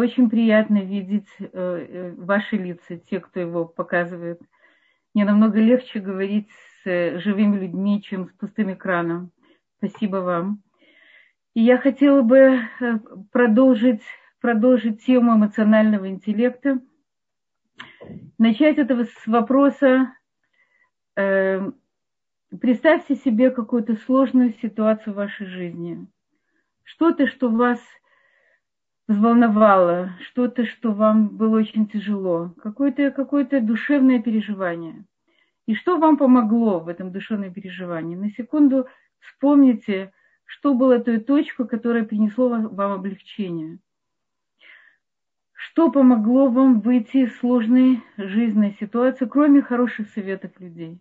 очень приятно видеть э, э, ваши лица, те, кто его показывает. Мне намного легче говорить с живыми людьми, чем с пустым экраном. Спасибо вам. И я хотела бы э, продолжить, продолжить тему эмоционального интеллекта. Начать этого с вопроса, э, представьте себе какую-то сложную ситуацию в вашей жизни. Что-то, что вас взволновало, что-то, что вам было очень тяжело, какое-то какое душевное переживание. И что вам помогло в этом душевном переживании? На секунду вспомните, что было той точкой, которая принесло вам облегчение. Что помогло вам выйти из сложной жизненной ситуации, кроме хороших советов людей?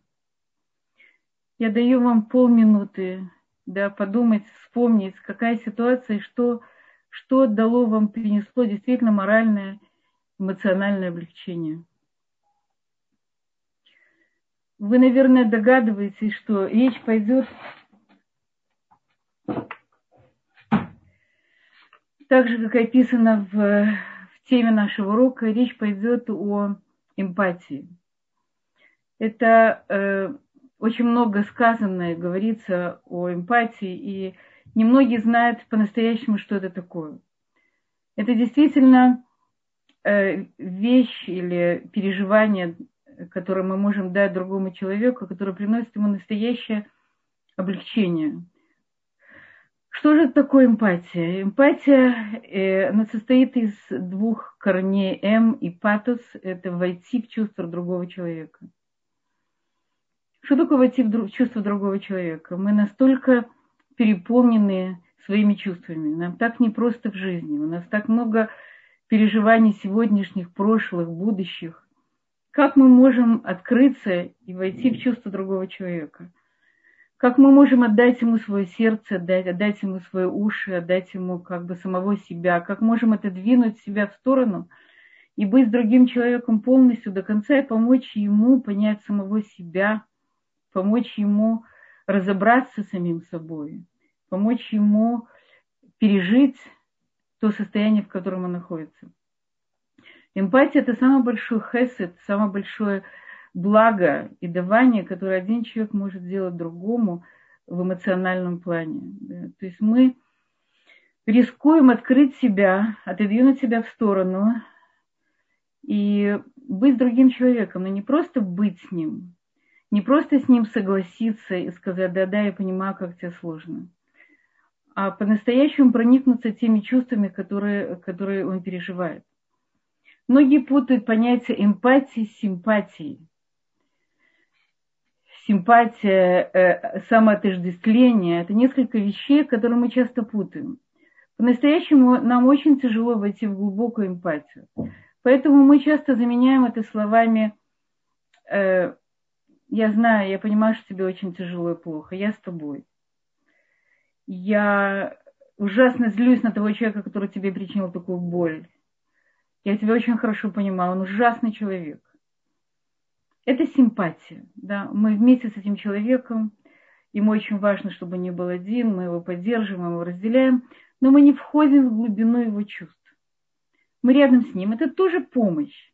Я даю вам полминуты да, подумать, вспомнить, какая ситуация и что что дало вам, принесло действительно моральное, эмоциональное облегчение. Вы, наверное, догадываетесь, что речь пойдет так же, как описано в, в теме нашего урока, речь пойдет о эмпатии. Это э, очень много сказано и говорится о эмпатии, и немногие знают по-настоящему, что это такое. Это действительно э, вещь или переживание, которое мы можем дать другому человеку, которое приносит ему настоящее облегчение. Что же такое эмпатия? Эмпатия э, она состоит из двух корней «м» и «патос». Это войти в чувство другого человека. Что такое войти в чувство другого человека? Мы настолько переполнены своими чувствами. Нам так непросто в жизни. У нас так много переживаний сегодняшних, прошлых, будущих. Как мы можем открыться и войти в чувство другого человека? Как мы можем отдать ему свое сердце, отдать, отдать ему свои уши, отдать ему как бы самого себя? Как можем это двинуть себя в сторону и быть с другим человеком полностью до конца и помочь ему понять самого себя, помочь ему разобраться с самим собой, помочь ему пережить то состояние, в котором он находится. Эмпатия – это самый большой хесед, самое большое благо и давание, которое один человек может сделать другому в эмоциональном плане. То есть мы рискуем открыть себя, отодвинуть себя в сторону и быть другим человеком, но не просто быть с ним, не просто с ним согласиться и сказать, да-да, я понимаю, как тебе сложно, а по-настоящему проникнуться теми чувствами, которые, которые он переживает. Многие путают понятие эмпатии с симпатией. Симпатия, э, самоотождествление – это несколько вещей, которые мы часто путаем. По-настоящему нам очень тяжело войти в глубокую эмпатию. Поэтому мы часто заменяем это словами э, я знаю, я понимаю, что тебе очень тяжело и плохо. Я с тобой. Я ужасно злюсь на того человека, который тебе причинил такую боль. Я тебя очень хорошо понимаю. Он ужасный человек. Это симпатия. Да? Мы вместе с этим человеком, ему очень важно, чтобы не был один, мы его поддерживаем, мы его разделяем, но мы не входим в глубину его чувств. Мы рядом с ним. Это тоже помощь.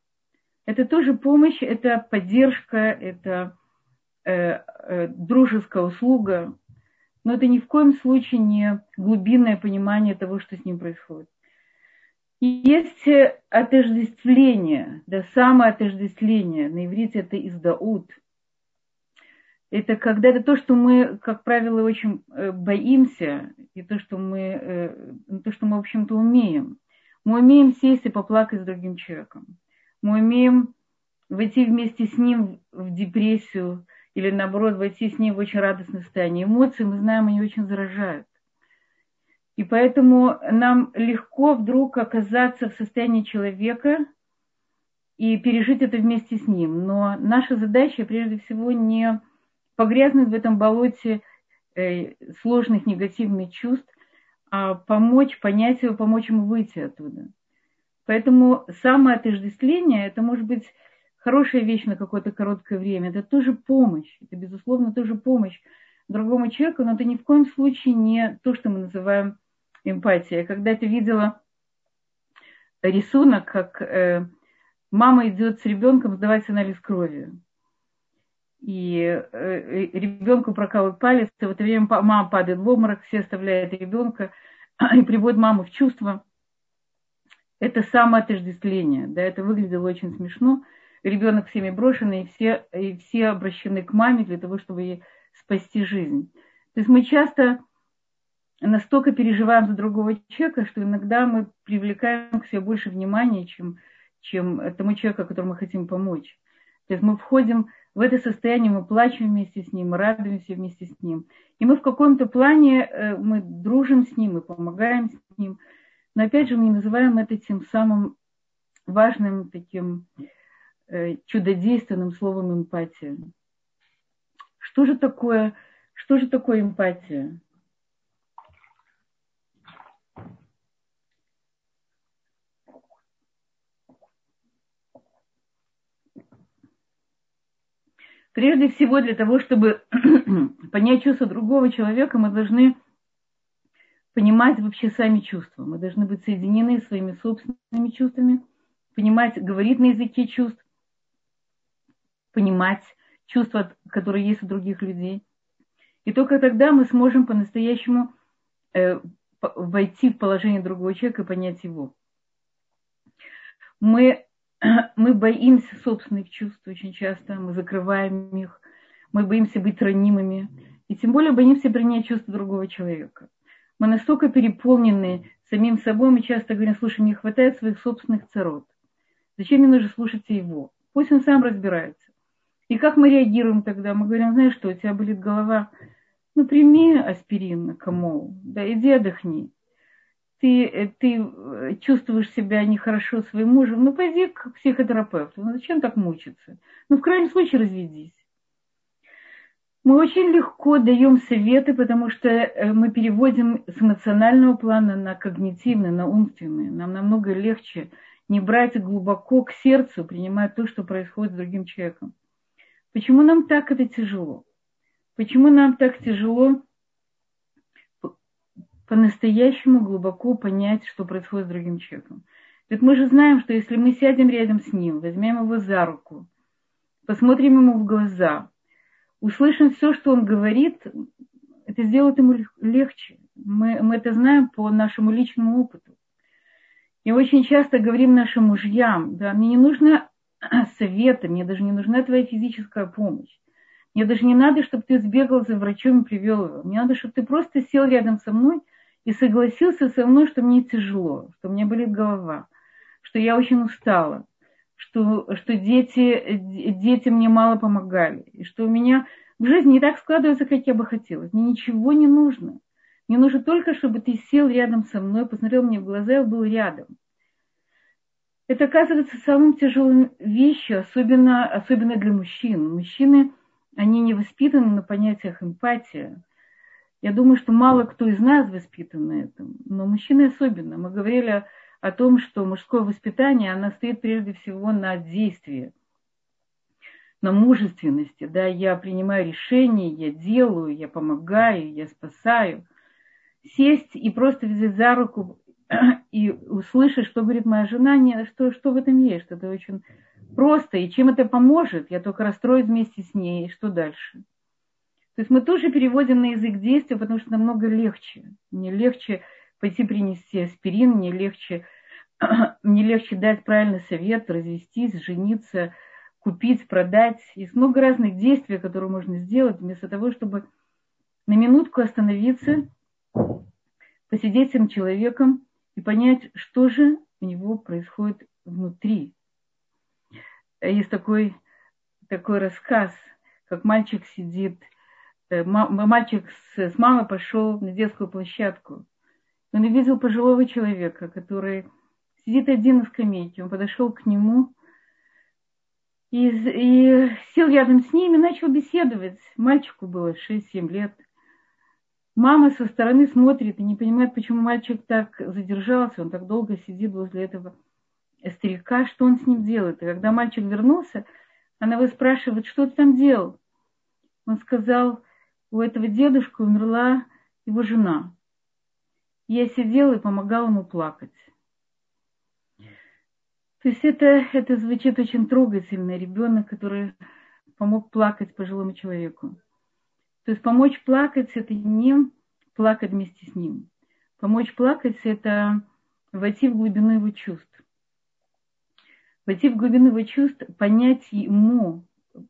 Это тоже помощь, это поддержка, это Э, э, дружеская услуга, но это ни в коем случае не глубинное понимание того, что с ним происходит. И есть отождествление, да, самоотождествление, на иврите это издаут. Это когда это то, что мы, как правило, очень э, боимся, и то, что мы, то, что мы, в общем-то, умеем. Мы умеем сесть и поплакать с другим человеком. Мы умеем войти вместе с ним в депрессию, или наоборот войти с ней в очень радостное состояние. Эмоции, мы знаем, они очень заражают. И поэтому нам легко вдруг оказаться в состоянии человека и пережить это вместе с ним. Но наша задача прежде всего не погрязнуть в этом болоте э, сложных негативных чувств, а помочь понять его, помочь ему выйти оттуда. Поэтому самоотождествление, это может быть хорошая вещь на какое-то короткое время. Это тоже помощь. Это, безусловно, тоже помощь другому человеку, но это ни в коем случае не то, что мы называем эмпатия. Я когда-то видела рисунок, как э, мама идет с ребенком сдавать анализ крови. И э, ребенку прокалывают палец, и в это время мама падает в обморок, все оставляют ребенка и приводят маму в чувство. Это самоотождествление. Да, это выглядело очень смешно. Ребенок всеми брошенный, и все, и все обращены к маме для того, чтобы ей спасти жизнь. То есть мы часто настолько переживаем за другого человека, что иногда мы привлекаем к себе больше внимания, чем, чем тому человеку, которому мы хотим помочь. То есть мы входим в это состояние, мы плачем вместе с ним, мы радуемся вместе с ним. И мы в каком-то плане, э, мы дружим с ним, мы помогаем с ним. Но опять же, мы не называем это тем самым важным таким чудодейственным словом эмпатия. Что же такое, что же такое эмпатия? Прежде всего, для того, чтобы понять чувства другого человека, мы должны понимать вообще сами чувства. Мы должны быть соединены своими собственными чувствами, понимать, говорить на языке чувств, понимать чувства, которые есть у других людей. И только тогда мы сможем по-настоящему э, войти в положение другого человека и понять его. Мы мы боимся собственных чувств очень часто, мы закрываем их, мы боимся быть ранимыми, и тем более боимся принять чувства другого человека. Мы настолько переполнены самим собой, мы часто говорим, слушай, не хватает своих собственных царот. Зачем мне нужно слушать его? Пусть он сам разбирается. И как мы реагируем тогда? Мы говорим, знаешь что, у тебя болит голова, ну прими аспирин, камол, да иди отдохни ты, э, ты э, чувствуешь себя нехорошо своим мужем, ну пойди к психотерапевту. Ну зачем так мучиться? Ну в крайнем случае разведись. Мы очень легко даем советы, потому что э, мы переводим с эмоционального плана на когнитивный, на умственный. Нам намного легче не брать глубоко к сердцу, принимать то, что происходит с другим человеком. Почему нам так это тяжело? Почему нам так тяжело по-настоящему глубоко понять, что происходит с другим человеком. Ведь мы же знаем, что если мы сядем рядом с ним, возьмем его за руку, посмотрим ему в глаза, услышим все, что он говорит, это сделает ему легче. Мы, мы это знаем по нашему личному опыту. И очень часто говорим нашим мужьям, да, мне не нужно совета, мне даже не нужна твоя физическая помощь. Мне даже не надо, чтобы ты сбегал за врачом и привел его. Мне надо, чтобы ты просто сел рядом со мной – и согласился со мной, что мне тяжело, что мне болит голова, что я очень устала, что, что дети, дети мне мало помогали, и что у меня в жизни не так складывается, как я бы хотела. Мне ничего не нужно. Мне нужно только, чтобы ты сел рядом со мной, посмотрел мне в глаза и был рядом. Это оказывается самым тяжелым вещью, особенно, особенно для мужчин. Мужчины, они не воспитаны на понятиях эмпатия. Я думаю, что мало кто из нас воспитан на этом, но мужчины особенно. Мы говорили о том, что мужское воспитание, оно стоит прежде всего на действии, на мужественности. Да? Я принимаю решения, я делаю, я помогаю, я спасаю. Сесть и просто взять за руку и услышать, что говорит моя жена, не, что, что в этом есть, что это очень просто, и чем это поможет, я только расстроюсь вместе с ней, и что дальше – то есть мы тоже переводим на язык действия, потому что намного легче. Мне легче пойти принести аспирин, мне легче, мне легче дать правильный совет, развестись, жениться, купить, продать. Есть много разных действий, которые можно сделать, вместо того, чтобы на минутку остановиться, посидеть с этим человеком и понять, что же у него происходит внутри. Есть такой, такой рассказ, как мальчик сидит – Э, мальчик с, мамой пошел на детскую площадку. Он увидел пожилого человека, который сидит один на скамейке. Он подошел к нему и, и сел рядом с ним и начал беседовать. Мальчику было 6-7 лет. Мама со стороны смотрит и не понимает, почему мальчик так задержался, он так долго сидит возле этого старика, что он с ним делает. И когда мальчик вернулся, она его спрашивает, что ты там делал? Он сказал, у этого дедушки умерла его жена. Я сидела и помогала ему плакать. То есть это, это звучит очень трогательно. Ребенок, который помог плакать пожилому человеку. То есть помочь плакать – это не плакать вместе с ним. Помочь плакать – это войти в глубину его чувств. Войти в глубину его чувств, понять ему,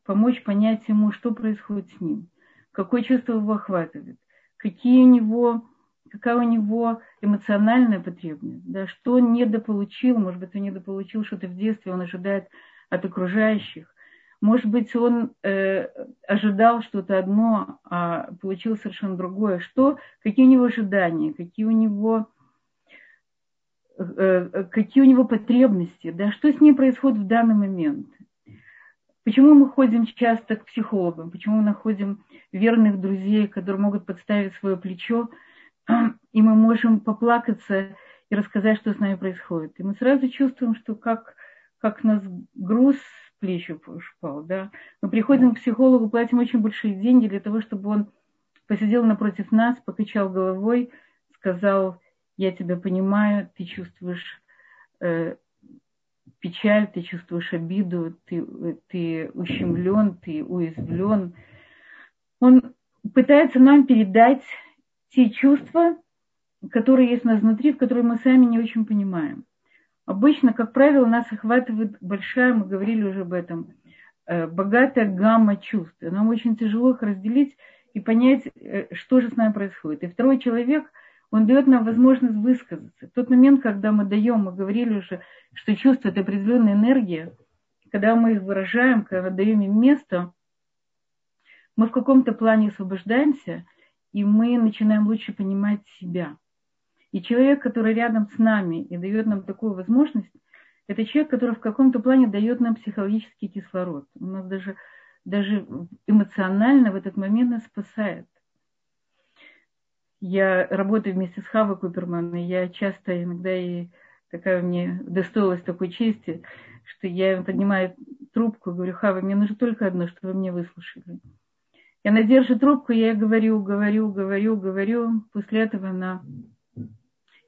помочь понять ему, что происходит с ним, какое чувство его охватывает, какие у него, какая у него эмоциональная потребность, да, что он недополучил, может быть, он недополучил что-то в детстве, он ожидает от окружающих. Может быть, он э, ожидал что-то одно, а получил совершенно другое. Что, какие у него ожидания, какие у него, э, какие у него потребности, да, что с ним происходит в данный момент. Почему мы ходим часто к психологам? Почему мы находим верных друзей, которые могут подставить свое плечо, и мы можем поплакаться и рассказать, что с нами происходит. И мы сразу чувствуем, что как, как нас груз с плеч упал. Да? Мы приходим к психологу, платим очень большие деньги для того, чтобы он посидел напротив нас, покачал головой, сказал, я тебя понимаю, ты чувствуешь э, печаль, ты чувствуешь обиду, ты, ты ущемлен, ты уязвлен. Он пытается нам передать те чувства, которые есть у нас внутри, в которые мы сами не очень понимаем. Обычно, как правило, нас охватывает большая, мы говорили уже об этом, э, богатая гамма чувств. Нам очень тяжело их разделить и понять, э, что же с нами происходит. И второй человек – он дает нам возможность высказаться. В тот момент, когда мы даем, мы говорили уже, что чувство – это определенная энергия, когда мы их выражаем, когда даем им место, мы в каком-то плане освобождаемся, и мы начинаем лучше понимать себя. И человек, который рядом с нами и дает нам такую возможность, это человек, который в каком-то плане дает нам психологический кислород. У нас даже, даже эмоционально в этот момент нас спасает я работаю вместе с Хавой Куперман, и я часто иногда и такая мне достоилась такой чести, что я поднимаю трубку и говорю, Хава, мне нужно только одно, чтобы вы меня выслушали. И она держит трубку, я говорю, говорю, говорю, говорю. После этого она...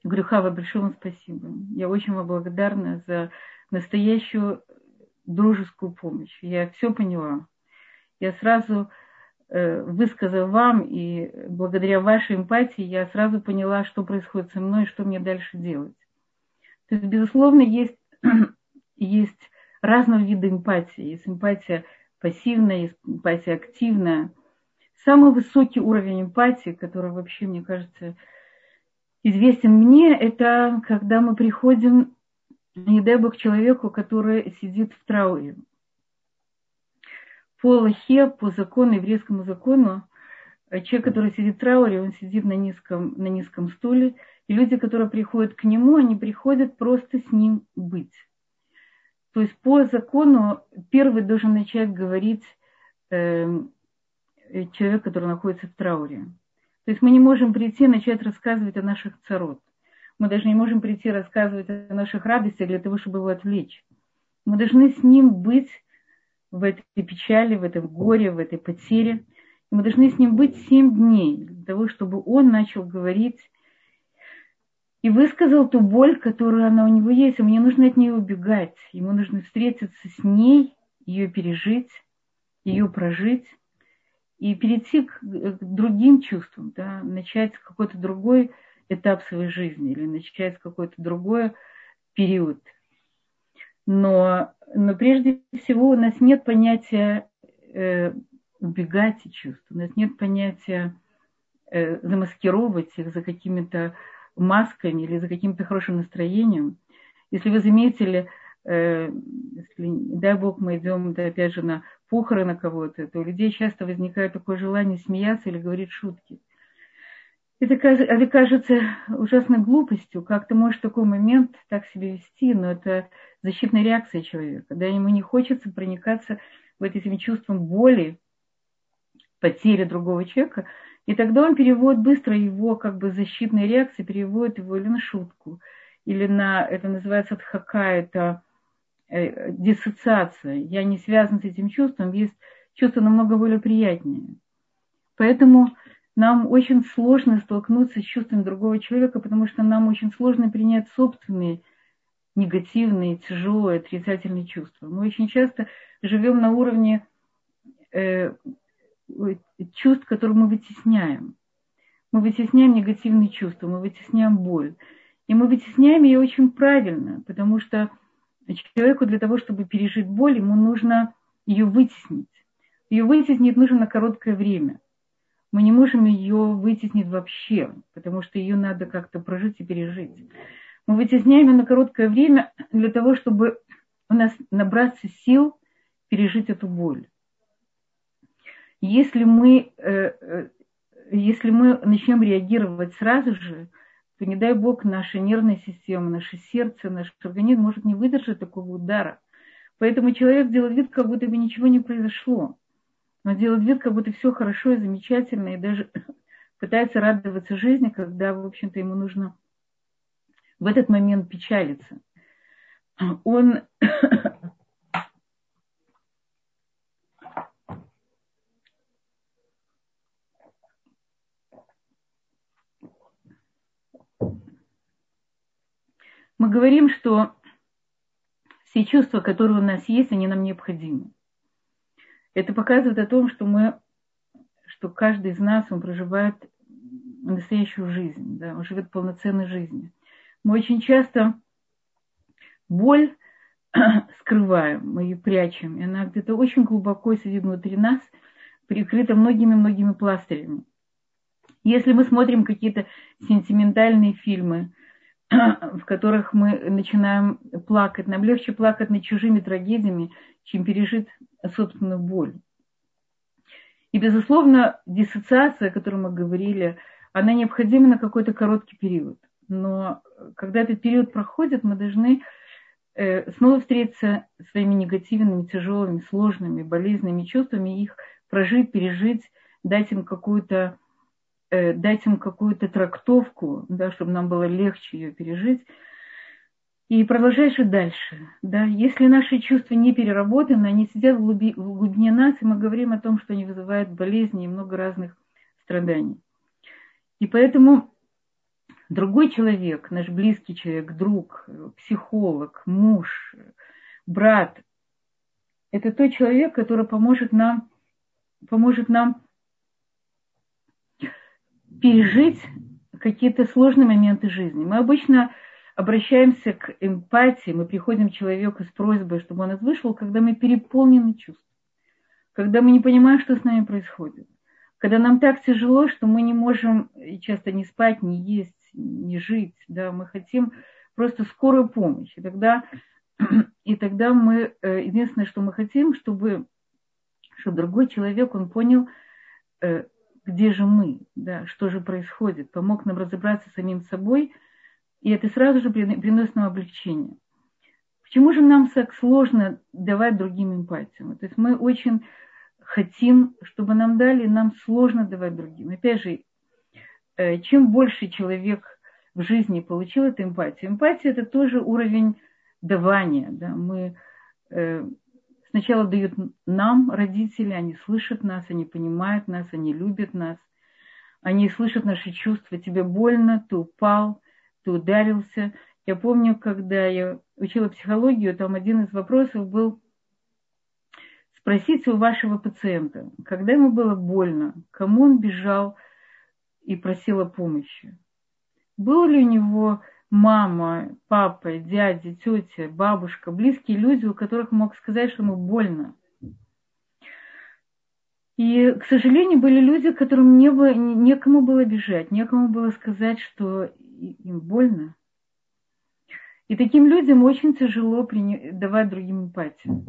Я говорю, Хава, большое вам спасибо. Я очень вам благодарна за настоящую дружескую помощь. Я все поняла. Я сразу Э, высказав вам, и благодаря вашей эмпатии я сразу поняла, что происходит со мной что мне дальше делать. То есть, безусловно, есть, есть разного вида эмпатии. Есть эмпатия пассивная, есть эмпатия активная. Самый высокий уровень эмпатии, который вообще, мне кажется, известен мне, это когда мы приходим, не дай бог, человеку, который сидит в трауре по Аллахе, по закону, еврейскому закону, э, человек, который сидит в трауре, он сидит на низком, на низком стуле, и люди, которые приходят к нему, они приходят просто с ним быть. То есть по закону первый должен начать говорить э, человек, который находится в трауре. То есть мы не можем прийти и начать рассказывать о наших царот. Мы даже не можем прийти рассказывать о наших радостях для того, чтобы его отвлечь. Мы должны с ним быть в этой печали, в этом горе, в этой потере. И мы должны с ним быть семь дней для того, чтобы он начал говорить и высказал ту боль, которая она у него есть. Ему не нужно от нее убегать. Ему нужно встретиться с ней, ее пережить, ее прожить и перейти к, к другим чувствам, да, начать какой-то другой этап своей жизни или начать какой-то другой период – но, но прежде всего у нас нет понятия э, убегать от чувств, у нас нет понятия э, замаскировать их за какими-то масками или за каким-то хорошим настроением. Если вы заметили, если, дай Бог, мы идем, да, опять же, на похороны кого-то, то у людей часто возникает такое желание смеяться или говорить шутки. Это, это кажется ужасной глупостью, как ты можешь в такой момент так себя вести, но это защитная реакция человека. Когда ему не хочется проникаться в этим чувством боли, потери другого человека, и тогда он переводит быстро его как бы защитная реакция, переводит его или на шутку, или на, это называется отхака, это э, диссоциация. Я не связан с этим чувством, есть чувство намного более приятнее. Поэтому нам очень сложно столкнуться с чувством другого человека, потому что нам очень сложно принять собственные негативные, тяжелые, отрицательные чувства. Мы очень часто живем на уровне э, чувств, которые мы вытесняем. Мы вытесняем негативные чувства, мы вытесняем боль. И мы вытесняем ее очень правильно, потому что человеку для того, чтобы пережить боль, ему нужно ее вытеснить. Ее вытеснить нужно на короткое время. Мы не можем ее вытеснить вообще, потому что ее надо как-то прожить и пережить. Мы вытесняем ее на короткое время для того, чтобы у нас набраться сил пережить эту боль. Если мы, э, э, если мы начнем реагировать сразу же, то, не дай бог, наша нервная система, наше сердце, наш организм может не выдержать такого удара. Поэтому человек делает вид, как будто бы ничего не произошло. Он делает вид, как будто все хорошо и замечательно, и даже пытается радоваться жизни, когда, в общем-то, ему нужно в этот момент печалиться. Он мы говорим, что все чувства, которые у нас есть, они нам необходимы. Это показывает о том, что мы, что каждый из нас, он проживает настоящую жизнь, да, он живет полноценной жизнью. Мы очень часто боль скрываем, мы ее прячем, и она где-то очень глубоко сидит внутри нас, прикрыта многими-многими пластырями. Если мы смотрим какие-то сентиментальные фильмы, в которых мы начинаем плакать. Нам легче плакать над чужими трагедиями, чем пережить собственную боль. И, безусловно, диссоциация, о которой мы говорили, она необходима на какой-то короткий период. Но когда этот период проходит, мы должны э, снова встретиться с своими негативными, тяжелыми, сложными, болезненными чувствами, их прожить, пережить, дать им какую-то э, дать им какую-то трактовку, да, чтобы нам было легче ее пережить. И продолжаешь жить дальше. Да. Если наши чувства не переработаны, они сидят глуби, в глубине нас, и мы говорим о том, что они вызывают болезни и много разных страданий. И поэтому другой человек, наш близкий человек, друг, психолог, муж, брат, это тот человек, который поможет нам, поможет нам пережить какие-то сложные моменты жизни. Мы обычно обращаемся к эмпатии, мы приходим к человеку с просьбой, чтобы он вышел, когда мы переполнены чувств, когда мы не понимаем, что с нами происходит, когда нам так тяжело, что мы не можем часто не спать, не есть, не жить, да, мы хотим просто скорую помощь. И тогда, и тогда мы, э, единственное, что мы хотим, чтобы, чтобы другой человек, он понял, э, где же мы, да, что же происходит, помог нам разобраться с самим собой, и это сразу же приносит нам облегчение. Почему же нам так сложно давать другим эмпатию? То есть мы очень хотим, чтобы нам дали, нам сложно давать другим. Опять же, э, чем больше человек в жизни получил эту эмпатию, эмпатия это тоже уровень давания. Да? Мы э, Сначала дают нам, родители, они слышат нас, они понимают нас, они любят нас, они слышат наши чувства. Тебе больно, ты упал, ты ударился. Я помню, когда я учила психологию, там один из вопросов был спросите у вашего пациента, когда ему было больно, кому он бежал и просил о помощи. Было ли у него мама, папа, дядя, тетя, бабушка, близкие люди, у которых мог сказать, что ему больно. И, к сожалению, были люди, которым не было, некому было бежать, некому было сказать, что им больно. И таким людям очень тяжело давать другим эмпатию,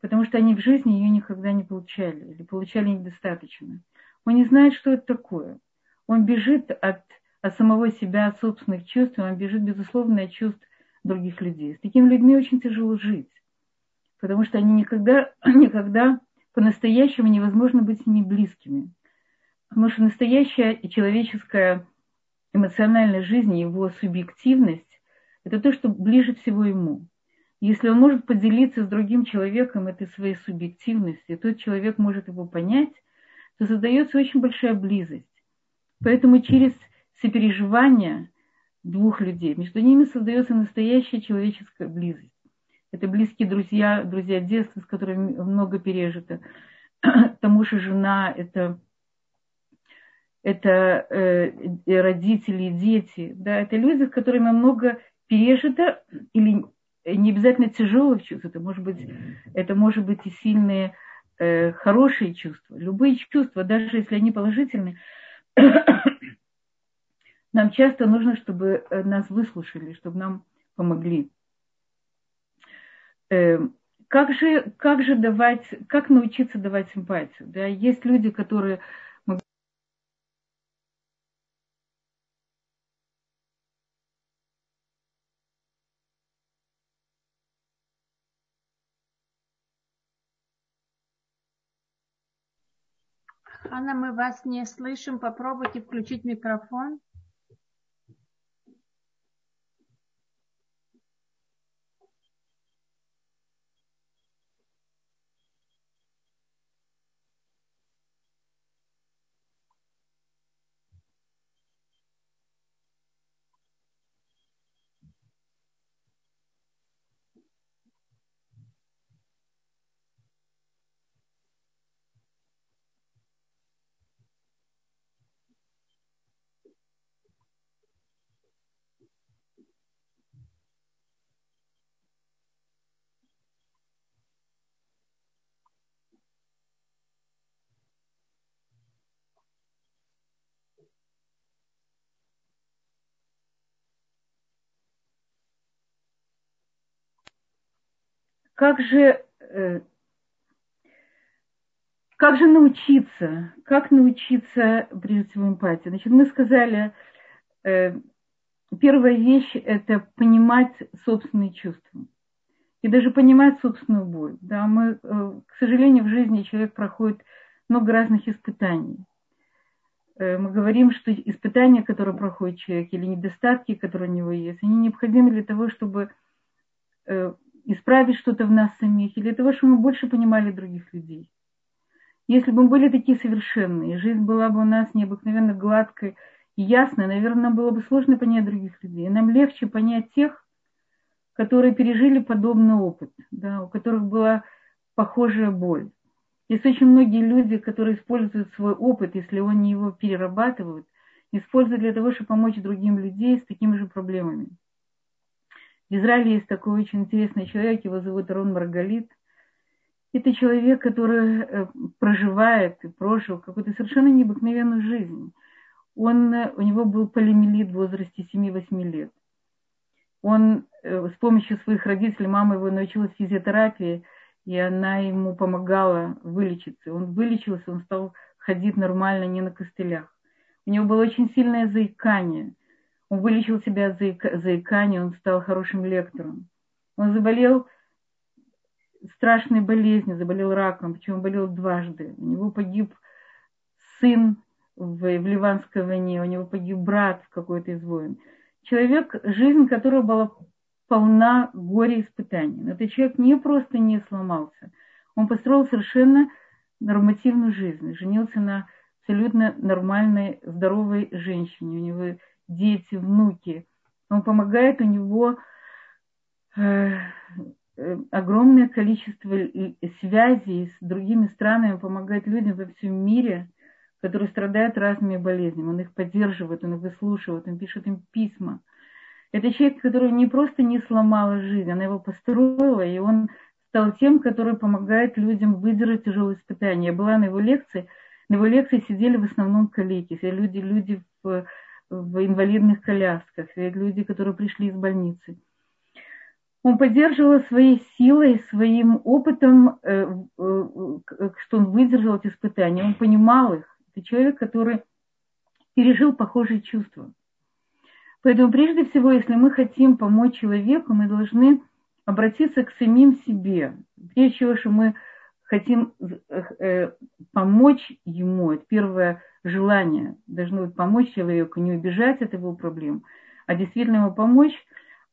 потому что они в жизни ее никогда не получали или получали недостаточно. Он не знает, что это такое. Он бежит от от самого себя, от собственных чувств, он бежит, безусловно, от чувств других людей. С такими людьми очень тяжело жить, потому что они никогда, никогда по-настоящему невозможно быть с ними близкими. Потому что настоящая человеческая эмоциональная жизнь, его субъективность, это то, что ближе всего ему. Если он может поделиться с другим человеком этой своей субъективностью, тот человек может его понять, то создается очень большая близость. Поэтому через сопереживание двух людей. Между ними создается настоящая человеческая близость. Это близкие друзья, друзья детства, с которыми много пережито. К тому же жена, это, это э, родители, дети. Да, это люди, с которыми много пережито или не обязательно тяжелых чувств. Это может быть, это может быть и сильные э, хорошие чувства. Любые чувства, даже если они положительные, нам часто нужно, чтобы э, нас выслушали, чтобы нам помогли. Эм, как же, как же давать, как научиться давать симпатию? Да? Есть люди, которые Анна, мы вас не слышим. Попробуйте включить микрофон. Как же, э, как же научиться, как научиться прежде всего эмпатии? Значит, мы сказали, э, первая вещь – это понимать собственные чувства. И даже понимать собственную боль. Да, мы, э, к сожалению, в жизни человек проходит много разных испытаний. Мы говорим, что испытания, которые проходит человек, или недостатки, которые у него есть, они необходимы для того, чтобы исправить что-то в нас самих, или для того, чтобы мы больше понимали других людей. Если бы мы были такие совершенные, жизнь была бы у нас необыкновенно гладкой и ясной, наверное, нам было бы сложно понять других людей. Нам легче понять тех, которые пережили подобный опыт, да, у которых была похожая боль. Есть очень многие люди, которые используют свой опыт, если они его перерабатывают, используют для того, чтобы помочь другим людям с такими же проблемами. В Израиле есть такой очень интересный человек, его зовут Рон Маргалит. Это человек, который э, проживает и прожил какую-то совершенно необыкновенную жизнь. Он, э, у него был полимелит в возрасте 7-8 лет. Он э, с помощью своих родителей, мама его научилась физиотерапии, и она ему помогала вылечиться. Он вылечился, он стал ходить нормально, не на костылях. У него было очень сильное заикание – он вылечил себя от заикания, он стал хорошим лектором. Он заболел страшной болезнью, заболел раком, причем болел дважды. У него погиб сын в, в Ливанской войне, у него погиб брат в какой-то из войн. Человек, жизнь которого была полна горя и испытаний. Но этот человек не просто не сломался, он построил совершенно нормативную жизнь, женился на абсолютно нормальной, здоровой женщине. У него дети, внуки. Он помогает, у него э, э, огромное количество связей с другими странами, помогает людям во всем мире, которые страдают разными болезнями. Он их поддерживает, он их выслушивает, он пишет им письма. Это человек, который не просто не сломала жизнь, она его построила, и он стал тем, который помогает людям выдержать тяжелые испытания. Я была на его лекции, на его лекции сидели в основном коллеги, люди, люди в в инвалидных колясках, люди, которые пришли из больницы. Он поддерживал своей силой, своим опытом, э, э, что он выдержал эти испытания. Он понимал их. Это человек, который пережил похожие чувства. Поэтому прежде всего, если мы хотим помочь человеку, мы должны обратиться к самим себе. Прежде всего, что мы хотим э, помочь ему, это первое желание, должно быть помочь человеку, не убежать от его проблем, а действительно ему помочь.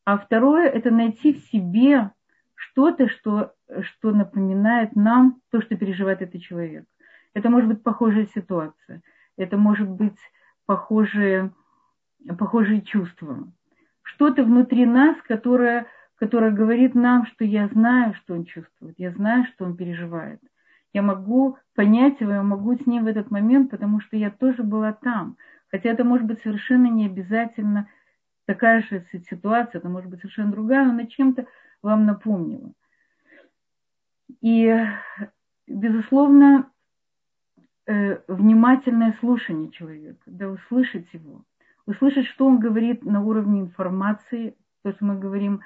А второе – это найти в себе что-то, что, что напоминает нам то, что переживает этот человек. Это может быть похожая ситуация, это может быть похожие, похожие чувства. что-то внутри нас, которое, которое говорит нам, что я знаю, что он чувствует, я знаю, что он переживает. Я могу понять его, я могу с ним в этот момент, потому что я тоже была там. Хотя это может быть совершенно не обязательно такая же ситуация, это может быть совершенно другая, но на чем-то вам напомнила. И, безусловно, э, внимательное слушание человека, да, услышать его, услышать, что он говорит на уровне информации, то, что мы говорим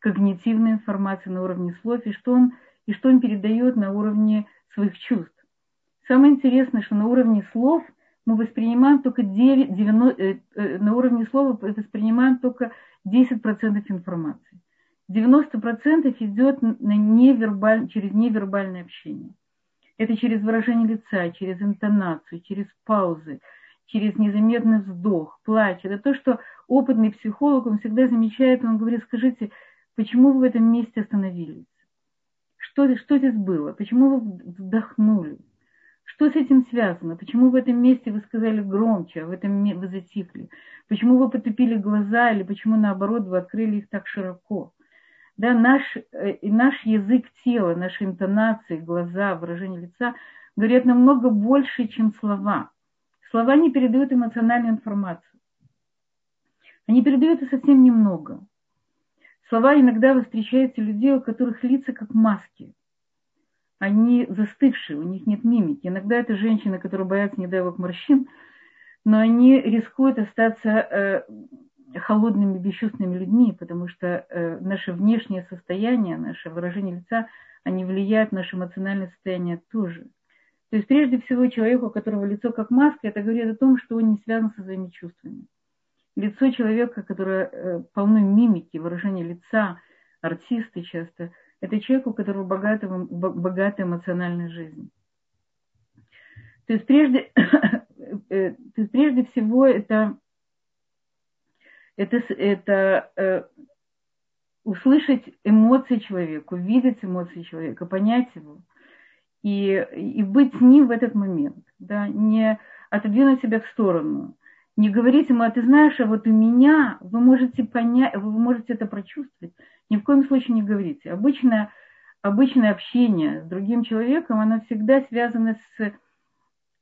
когнитивной информации на уровне слов, и что он, и что он передает на уровне своих чувств. Самое интересное, что на уровне слов мы воспринимаем только 9, 90, э, э, на уровне слова воспринимаем только 10% информации. 90% идет на невербаль, через невербальное общение. Это через выражение лица, через интонацию, через паузы, через незаметный вздох, плач. Это то, что опытный психолог, он всегда замечает, он говорит, скажите, почему вы в этом месте остановились? Что, что здесь было? Почему вы вдохнули? Что с этим связано? Почему в этом месте вы сказали громче, а в этом вы затихли? Почему вы потупили глаза или почему наоборот вы открыли их так широко? Да, наш, э, наш язык тела, наши интонации, глаза, выражение лица говорят намного больше, чем слова. Слова не передают эмоциональную информацию. Они передают совсем немного. Слова иногда вы встречаете людей, у которых лица как маски. Они застывшие, у них нет мимики. Иногда это женщины, которые боятся, не дай бог, морщин, но они рискуют остаться э, холодными, бесчувственными людьми, потому что э, наше внешнее состояние, наше выражение лица, они влияют на наше эмоциональное состояние тоже. То есть прежде всего человеку, у которого лицо как маска, это говорит о том, что он не связан со своими чувствами лицо человека, которое э, полно мимики, выражения лица, артисты часто, это человек, у которого богатая, богатая эмоциональная жизнь. То есть прежде, э, то есть прежде всего это, это, это э, услышать эмоции человека, увидеть эмоции человека, понять его и, и быть с ним в этот момент, да, не отодвинуть себя в сторону, не говорить ему, а ты знаешь, а вот у меня, вы можете понять, вы можете это прочувствовать. Ни в коем случае не говорите. Обычно, обычное общение с другим человеком, оно всегда связано с...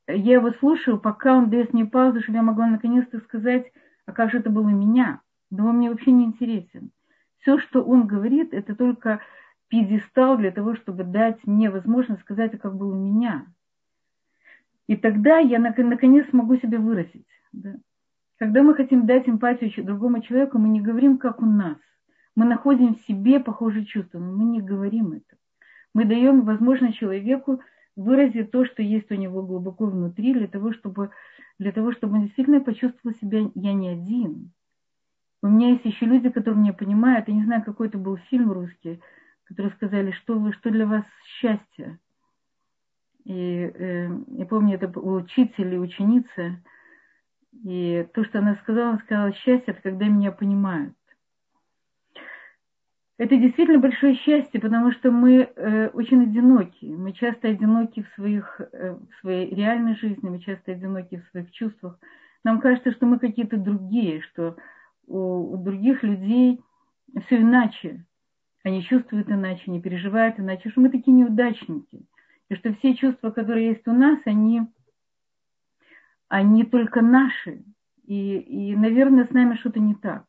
Я его слушаю, пока он дает мне паузу, чтобы я могла наконец-то сказать, а как же это было у меня? Да он мне вообще не интересен. Все, что он говорит, это только пьедестал для того, чтобы дать мне возможность сказать, а как было у меня. И тогда я наконец смогу себя выразить. Да. Когда мы хотим дать эмпатию другому человеку, мы не говорим, как у нас. Мы находим в себе похожие чувства, но мы не говорим это. Мы даем возможность человеку выразить то, что есть у него глубоко внутри, для того, чтобы, для того, чтобы он действительно почувствовал себя «я не один». У меня есть еще люди, которые меня понимают. Я не знаю, какой это был фильм русский, которые сказали, что, вы, что для вас счастье. И э, я помню, это учитель и ученица – и то, что она сказала, она сказала, счастье, это когда меня понимают. Это действительно большое счастье, потому что мы э, очень одиноки. Мы часто одиноки в, своих, э, в своей реальной жизни, мы часто одиноки в своих чувствах. Нам кажется, что мы какие-то другие, что у, у других людей все иначе. Они чувствуют иначе, они переживают иначе, что мы такие неудачники. И что все чувства, которые есть у нас, они они только наши. И, и, наверное, с нами что-то не так.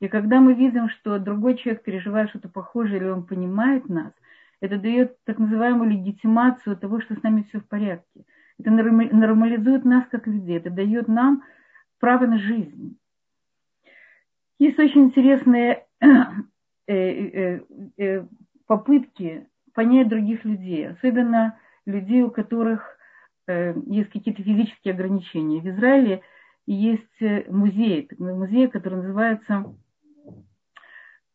И когда мы видим, что другой человек переживает что-то похожее, или он понимает нас, это дает так называемую легитимацию того, что с нами все в порядке. Это нормализует нас как людей, это дает нам право на жизнь. Есть очень интересные э, э, э, попытки понять других людей, особенно людей, у которых есть какие-то физические ограничения. В Израиле есть э, музей, музей, который называется...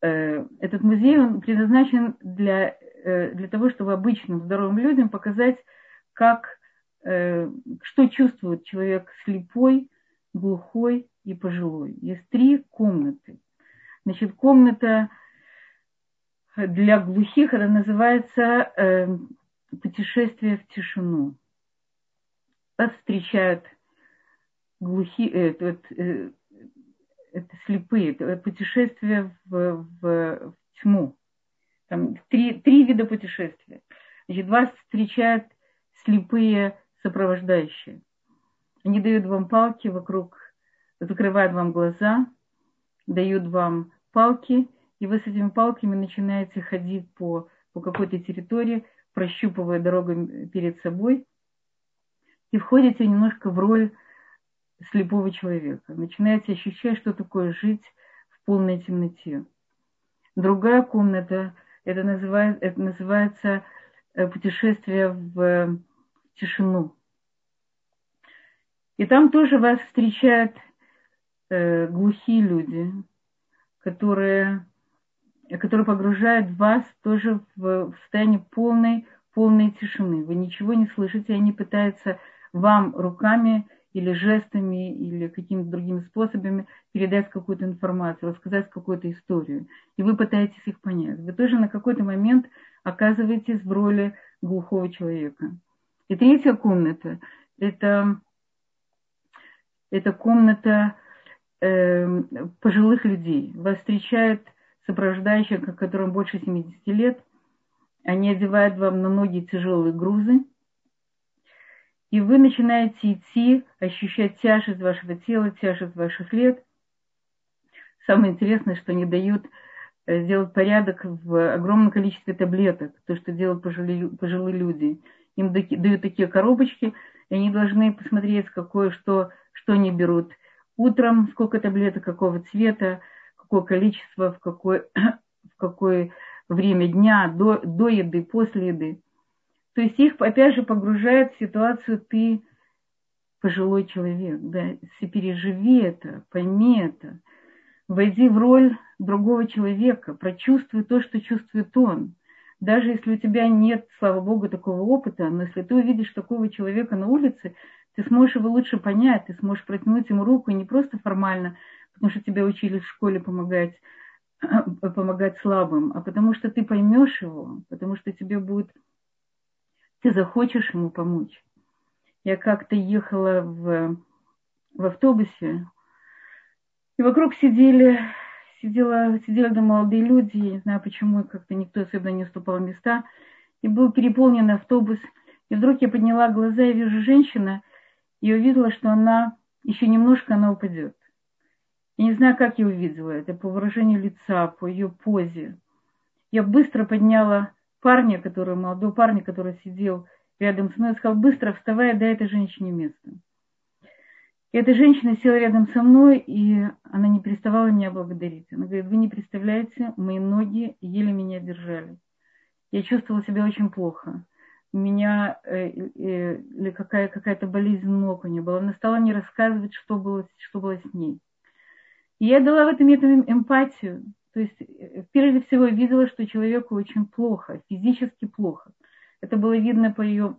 Э, этот музей он предназначен для, для того, чтобы обычным здоровым людям показать, как, что чувствует человек слепой, глухой и пожилой. Есть три комнаты. Значит, комната для глухих, это называется путешествие в тишину вас встречают глухи, э, это слепые, это путешествие в, в, в тьму. Там три, три вида путешествия. Значит, вас встречают слепые сопровождающие. Они дают вам палки вокруг, закрывают вам глаза, дают вам палки, и вы с этими палками начинаете ходить по, по какой-то территории, прощупывая дорогу перед собой, и входите немножко в роль слепого человека. Начинаете ощущать, что такое жить в полной темноте. Другая комната, это называется, это называется э, путешествие в тишину. И там тоже вас встречают э, глухие люди, которые, которые погружают вас тоже в, в состояние полной, полной тишины. Вы ничего не слышите, они пытаются вам руками или жестами, или какими-то другими способами передать какую-то информацию, рассказать какую-то историю. И вы пытаетесь их понять. Вы тоже на какой-то момент оказываетесь в роли глухого человека. И третья комната – это, это комната э, пожилых людей. Вас встречают сопровождающие, которым больше 70 лет. Они одевают вам на ноги тяжелые грузы – и вы начинаете идти, ощущать тяжесть вашего тела, тяжесть ваших лет. Самое интересное, что они дают э, сделать порядок в огромном количестве таблеток, то, что делают пожилые, пожилые люди. Им дают такие коробочки, и они должны посмотреть, какое, что, что они берут. Утром сколько таблеток, какого цвета, какое количество, в какое, в какое время дня, до, до еды, после еды. То есть их, опять же, погружает в ситуацию ты пожилой человек, да, переживи это, пойми это, войди в роль другого человека, прочувствуй то, что чувствует он. Даже если у тебя нет, слава богу, такого опыта, но если ты увидишь такого человека на улице, ты сможешь его лучше понять, ты сможешь протянуть ему руку не просто формально, потому что тебя учили в школе помогать, помогать слабым, а потому что ты поймешь его, потому что тебе будет ты захочешь ему помочь. Я как-то ехала в, в автобусе, и вокруг сидели, сидела, сидели там молодые люди, я не знаю почему, как-то никто особенно не уступал места, и был переполнен автобус. И вдруг я подняла глаза и вижу женщину, и увидела, что она еще немножко она упадет. Я не знаю, как я увидела это, по выражению лица, по ее позе. Я быстро подняла парня, который, молодого парня, который сидел рядом со мной, сказал, быстро вставай, дай этой женщине место. И эта женщина села рядом со мной, и она не переставала меня благодарить. Она говорит, вы не представляете, мои ноги еле меня держали. Я чувствовала себя очень плохо. У меня э, э, или какая, какая-то болезнь ног у нее была. Она стала мне рассказывать, что было, что было с ней. И я дала в этом, этом эмпатию. То есть, э, прежде всего, видела, что человеку очень плохо, физически плохо. Это было видно по ее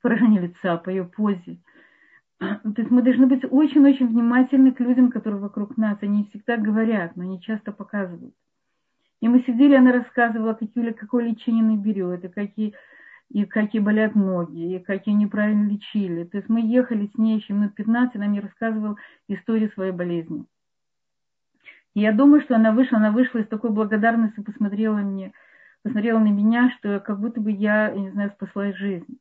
выражению лица, по ее позе. То есть мы должны быть очень-очень внимательны к людям, которые вокруг нас. Они всегда говорят, но они часто показывают. И мы сидели, она рассказывала, какие, какое лечение она берет, и какие, и какие болят ноги, и какие неправильно лечили. То есть мы ехали с ней еще минут 15, она мне рассказывала историю своей болезни. Я думаю, что она вышла, она вышла из такой благодарности, посмотрела мне, посмотрела на меня, что как будто бы я, я не знаю, спасла жизнь.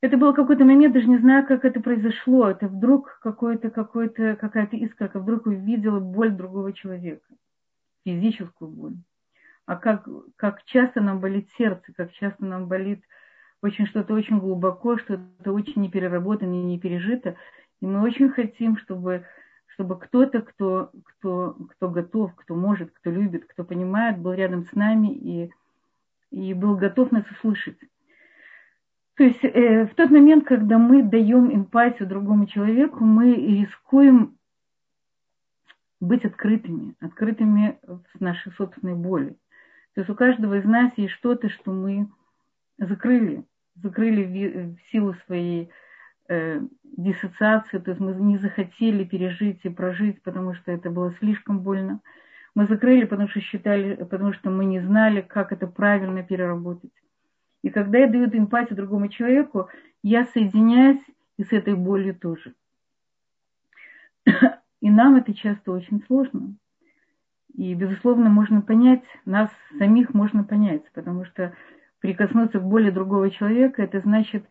Это был какой-то момент, даже не знаю, как это произошло. Это вдруг какой-то, какой-то, какая-то искорка, вдруг увидела боль другого человека, физическую боль. А как, как часто нам болит сердце, как часто нам болит очень что-то очень глубоко, что-то очень непереработано, не пережито. И мы очень хотим, чтобы чтобы кто-то, кто, кто, кто готов, кто может, кто любит, кто понимает, был рядом с нами и, и был готов нас услышать. То есть э, в тот момент, когда мы даем эмпатию другому человеку, мы рискуем быть открытыми, открытыми в нашей собственной боли. То есть у каждого из нас есть что-то, что мы закрыли, закрыли в силу своей э, диссоциацию, то есть мы не захотели пережить и прожить, потому что это было слишком больно. Мы закрыли, потому что считали, потому что мы не знали, как это правильно переработать. И когда я даю эмпатию другому человеку, я соединяюсь и с этой болью тоже. и нам это часто очень сложно. И, безусловно, можно понять, нас самих можно понять, потому что прикоснуться к боли другого человека, это значит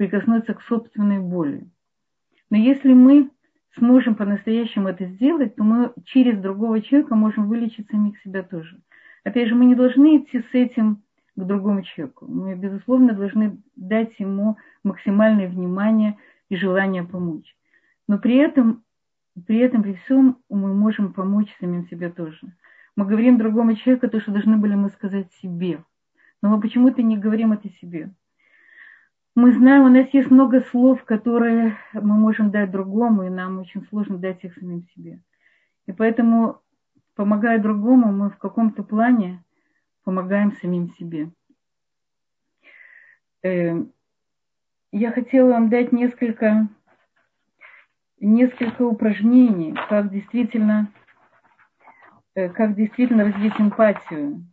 прикоснуться к собственной боли. Но если мы сможем по-настоящему это сделать, то мы через другого человека можем вылечить самих себя тоже. Опять же, мы не должны идти с этим к другому человеку. Мы, безусловно, должны дать ему максимальное внимание и желание помочь. Но при этом, при этом, при всем, мы можем помочь самим себе тоже. Мы говорим другому человеку то, что должны были мы сказать себе. Но мы почему-то не говорим это себе. Мы знаем, у нас есть много слов, которые мы можем дать другому, и нам очень сложно дать их самим себе. И поэтому, помогая другому, мы в каком-то плане помогаем самим себе. Эм, я хотела вам дать несколько, несколько упражнений, как действительно, э, как действительно развить эмпатию.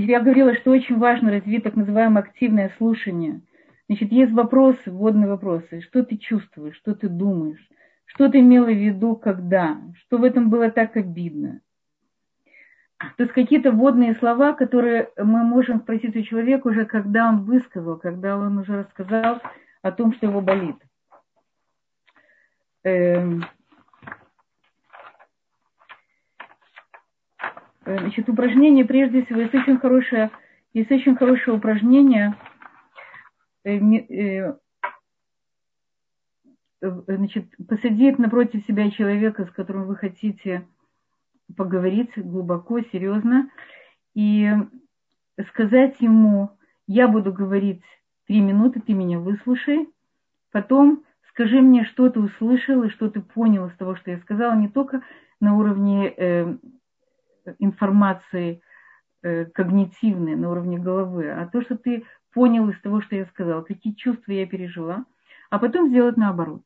Я говорила, что очень важно развить так называемое активное слушание. Значит, есть вопросы, вводные вопросы. Что ты чувствуешь, что ты думаешь, что ты имела в виду, когда, что в этом было так обидно. То есть какие-то вводные слова, которые мы можем спросить у человека уже, когда он высказал, когда он уже рассказал о том, что его болит. Эм, Э, значит, упражнение, прежде всего, есть очень хорошее, есть очень хорошее упражнение, э, э, значит, посадить напротив себя человека, с которым вы хотите поговорить глубоко, серьезно, и сказать ему, я буду говорить три минуты, ты меня выслушай, потом скажи мне, что ты услышал и что ты понял из того, что я сказала, не только на уровне информации э, когнитивной на уровне головы, а то, что ты понял из того, что я сказала, какие чувства я пережила, а потом сделать наоборот.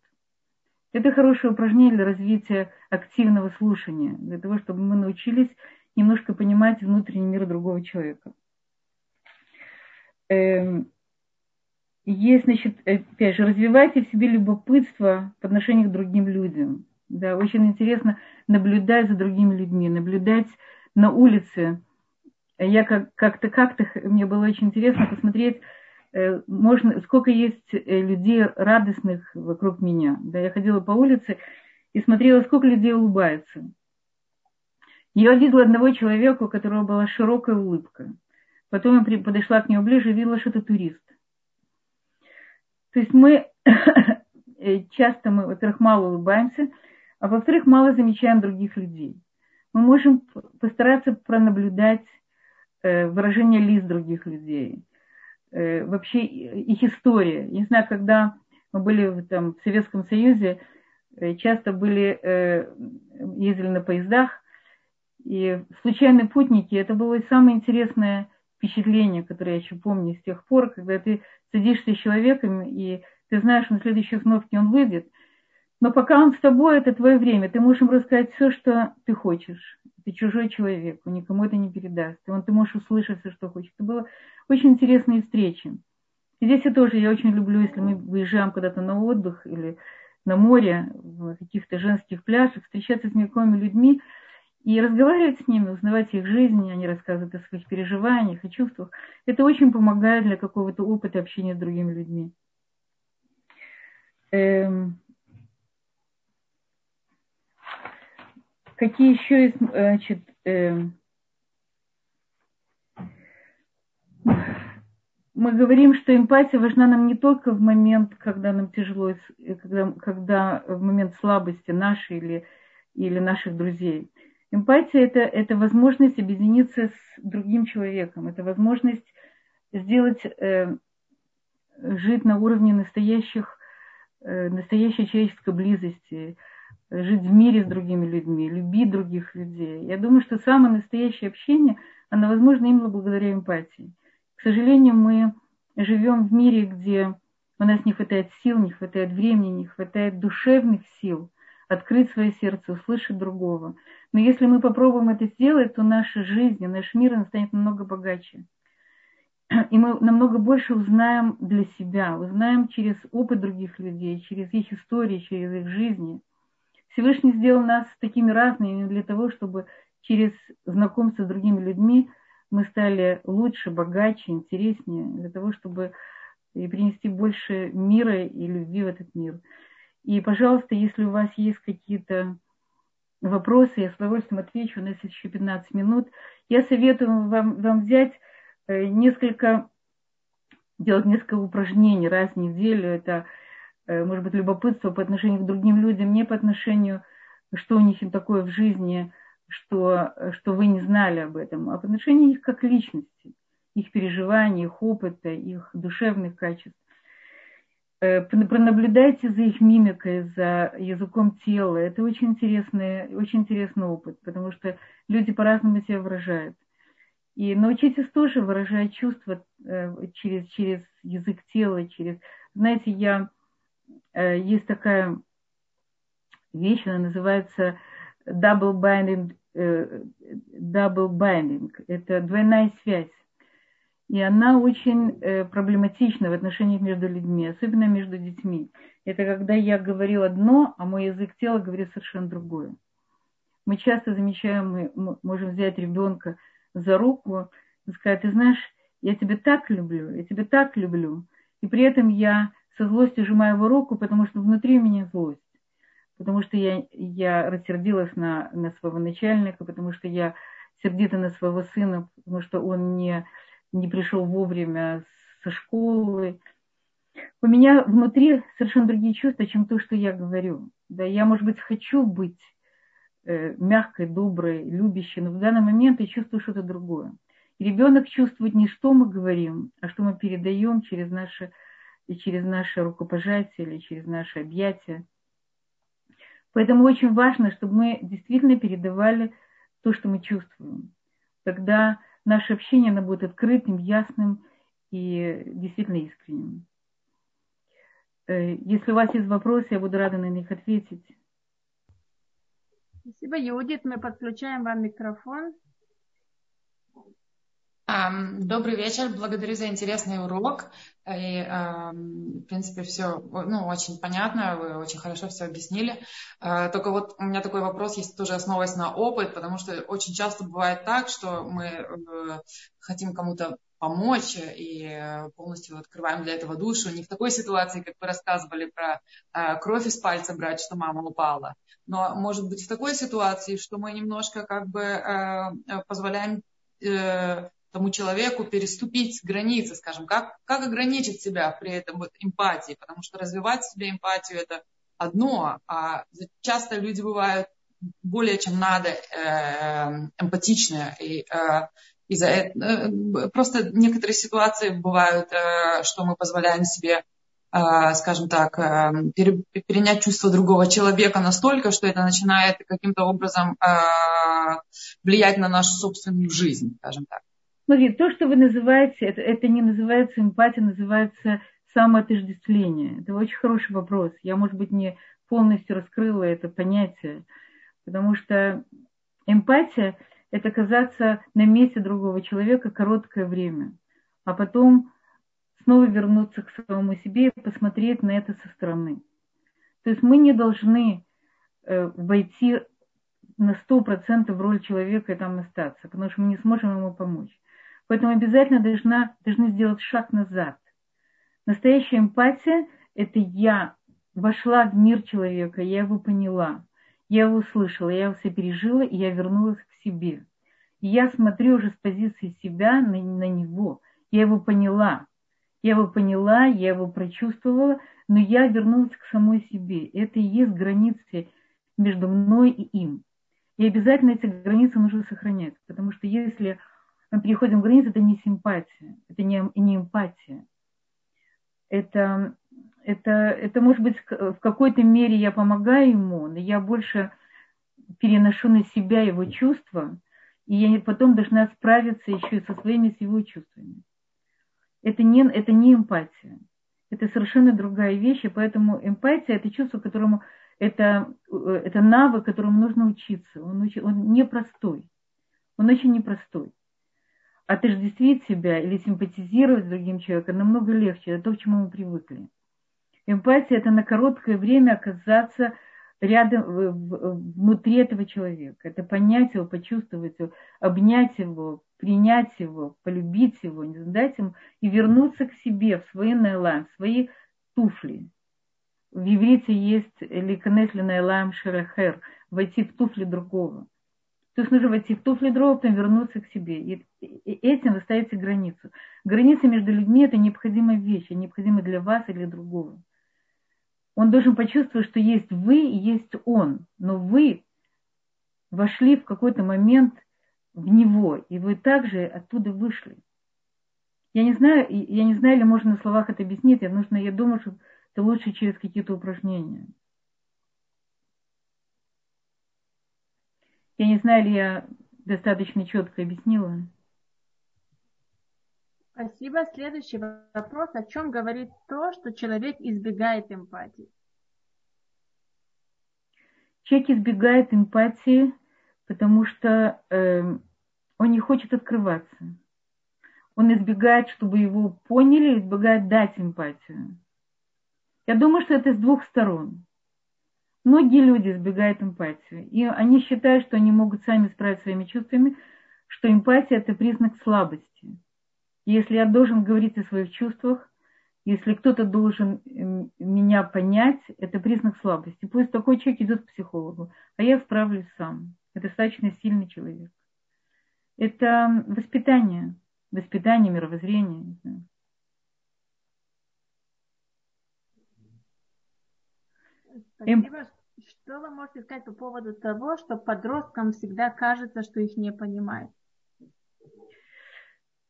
Это хорошее упражнение для развития активного слушания, для того, чтобы мы научились немножко понимать внутренний мир другого человека. Эм, есть, значит, опять же, развивайте в себе любопытство по отношению к другим людям. Да, очень интересно наблюдать за другими людьми, наблюдать на улице. Я как- как-то, как-то, мне было очень интересно посмотреть, э, можно, сколько есть э, людей радостных вокруг меня. Да, я ходила по улице и смотрела, сколько людей улыбается. Я увидела одного человека, у которого была широкая улыбка. Потом я подошла к нему ближе и видела, что это турист. То есть мы э, часто, мы, во-первых, мало улыбаемся, а во-вторых, мало замечаем других людей. Мы можем постараться пронаблюдать э, выражение лиц других людей, э, вообще их история. Не знаю, когда мы были в, там, в Советском Союзе, э, часто были, ездили на поездах, и случайные путники, это было самое интересное впечатление, которое я еще помню с тех пор, когда ты садишься с человеком, и ты знаешь, на следующей остановке он выйдет – но пока он с тобой, это твое время. Ты можешь ему рассказать все, что ты хочешь. Ты чужой человек, никому это не передаст. Он, ты можешь услышать все, что хочешь. Это было очень интересные встречи. И здесь я тоже, я очень люблю, если мы выезжаем куда-то на отдых или на море, в каких-то женских пляжах, встречаться с незнакомыми людьми и разговаривать с ними, узнавать их жизни, они рассказывают о своих переживаниях и чувствах. Это очень помогает для какого-то опыта общения с другими людьми. Эм, Какие еще есть, значит, э, мы говорим, что эмпатия важна нам не только в момент, когда нам тяжело, э, когда, когда в момент слабости нашей или, или наших друзей. Эмпатия это, это возможность объединиться с другим человеком, это возможность сделать, э, жить на уровне настоящих, э, настоящей человеческой близости, жить в мире с другими людьми, любить других людей. Я думаю, что самое настоящее общение, оно возможно именно благодаря эмпатии. К сожалению, мы живем в мире, где у нас не хватает сил, не хватает времени, не хватает душевных сил открыть свое сердце, услышать другого. Но если мы попробуем это сделать, то наша жизнь, наш мир он станет намного богаче. и мы намного больше узнаем для себя, узнаем через опыт других людей, через их истории, через их жизни. Всевышний сделал нас такими разными для того, чтобы через знакомство с другими людьми мы стали лучше, богаче, интереснее, для того, чтобы и принести больше мира и любви в этот мир. И, пожалуйста, если у вас есть какие-то вопросы, я с удовольствием отвечу, у нас еще 15 минут. Я советую вам, вам взять э, несколько, делать несколько упражнений раз в неделю. Это, может быть, любопытство по отношению к другим людям, не по отношению, что у них такое в жизни, что, что вы не знали об этом, а по отношению их как личности, их переживаний, их опыта, их душевных качеств. Э, пронаблюдайте за их мимикой, за языком тела. Это очень интересный, очень интересный опыт, потому что люди по-разному себя выражают. И научитесь тоже выражать чувства э, через, через язык тела, через... Знаете, я... Э, есть такая вещь, она называется double binding, double binding. Это двойная связь и она очень э, проблематична в отношениях между людьми, особенно между детьми. Это когда я говорю одно, а мой язык тела говорит совершенно другое. Мы часто замечаем, мы можем взять ребенка за руку и сказать, ты знаешь, я тебя так люблю, я тебя так люблю. И при этом я со злостью сжимаю его руку, потому что внутри меня злость. Потому что я, я рассердилась на, на своего начальника, потому что я сердита на своего сына, потому что он не не пришел вовремя со школы. У меня внутри совершенно другие чувства, чем то, что я говорю. Да, я, может быть, хочу быть э, мягкой, доброй, любящей, но в данный момент я чувствую что-то другое. И ребенок чувствует не что мы говорим, а что мы передаем через наше, через наше рукопожатие или через наши объятия. Поэтому очень важно, чтобы мы действительно передавали то, что мы чувствуем. Тогда наше общение оно будет открытым, ясным и действительно искренним. Э, если у вас есть вопросы, я буду рада на них ответить. Спасибо, Юдит. Мы подключаем вам микрофон. Добрый вечер, благодарю за интересный урок. И, в принципе, все ну, очень понятно, вы очень хорошо все объяснили. А, только вот у меня такой вопрос есть тоже основываясь на опыт, потому что очень часто бывает так, что мы э, хотим кому-то помочь и полностью открываем для этого душу. Не в такой ситуации, как вы рассказывали про э, кровь из пальца брать, что мама упала. Но может быть в такой ситуации, что мы немножко как бы э, позволяем тому человеку переступить границы, скажем, как, как ограничить себя при этом вот эмпатии, потому что развивать в себе эмпатию это одно, а часто люди бывают более чем надо э, эмпатичные, и э, из-за э, просто некоторые ситуации бывают, э, что мы позволяем себе э, скажем так, перенять чувство другого человека настолько, что это начинает каким-то образом влиять на нашу собственную жизнь, скажем так. Смотри, то, что вы называете, это, это не называется эмпатия, называется самоотождествление. Это очень хороший вопрос. Я, может быть, не полностью раскрыла это понятие, потому что эмпатия – это оказаться на месте другого человека короткое время, а потом снова вернуться к самому себе и посмотреть на это со стороны. То есть мы не должны э, войти на 100% в роль человека и там остаться, потому что мы не сможем ему помочь. Поэтому обязательно должна, должны сделать шаг назад. Настоящая эмпатия – это я вошла в мир человека, я его поняла, я его услышала, я его все пережила, и я вернулась к себе. И я смотрю уже с позиции себя на, на него. Я его поняла. Я его поняла, я его прочувствовала, но я вернулась к самой себе. Это и есть границы между мной и им. И обязательно эти границы нужно сохранять, потому что если мы переходим границу, это не симпатия, это не, не эмпатия. Это, это, это, может быть, в какой-то мере я помогаю ему, но я больше переношу на себя его чувства, и я потом должна справиться еще и со своими, с его чувствами. Это не, это не эмпатия. Это совершенно другая вещь, и поэтому эмпатия – это чувство, которому это, это навык, которому нужно учиться. Он, он непростой. Он очень непростой. Отождествить себя или симпатизировать другим человеком намного легче. Это то, к чему мы привыкли. Эмпатия – это на короткое время оказаться рядом, внутри этого человека. Это понять его, почувствовать его, обнять его, принять его, полюбить его, не задать ему и вернуться к себе, в свои найлам, в свои туфли. В иврите есть ликанесли найлам шерахер, войти в туфли другого. То есть нужно войти в туфли другого, потом вернуться к себе. И этим вы ставите границу. Граница между людьми – это необходимая вещь, необходимая для вас и для другого. Он должен почувствовать, что есть вы и есть он. Но вы вошли в какой-то момент в него, и вы также оттуда вышли. Я не знаю, я не знаю, или можно на словах это объяснить. Я, нужно, я думаю, что это лучше через какие-то упражнения. Я не знаю, ли я достаточно четко объяснила. Спасибо. Следующий вопрос. О чем говорит то, что человек избегает эмпатии? Человек избегает эмпатии, потому что э, он не хочет открываться. Он избегает, чтобы его поняли, избегает дать эмпатию. Я думаю, что это с двух сторон. Многие люди избегают эмпатию, и они считают, что они могут сами справиться своими чувствами, что эмпатия – это признак слабости. Если я должен говорить о своих чувствах, если кто-то должен меня понять, это признак слабости. Пусть такой человек идет к психологу, а я справлюсь сам. Это достаточно сильный человек. Это воспитание, воспитание, мировоззрение. Спасибо. Что вы можете сказать по поводу того, что подросткам всегда кажется, что их не понимают?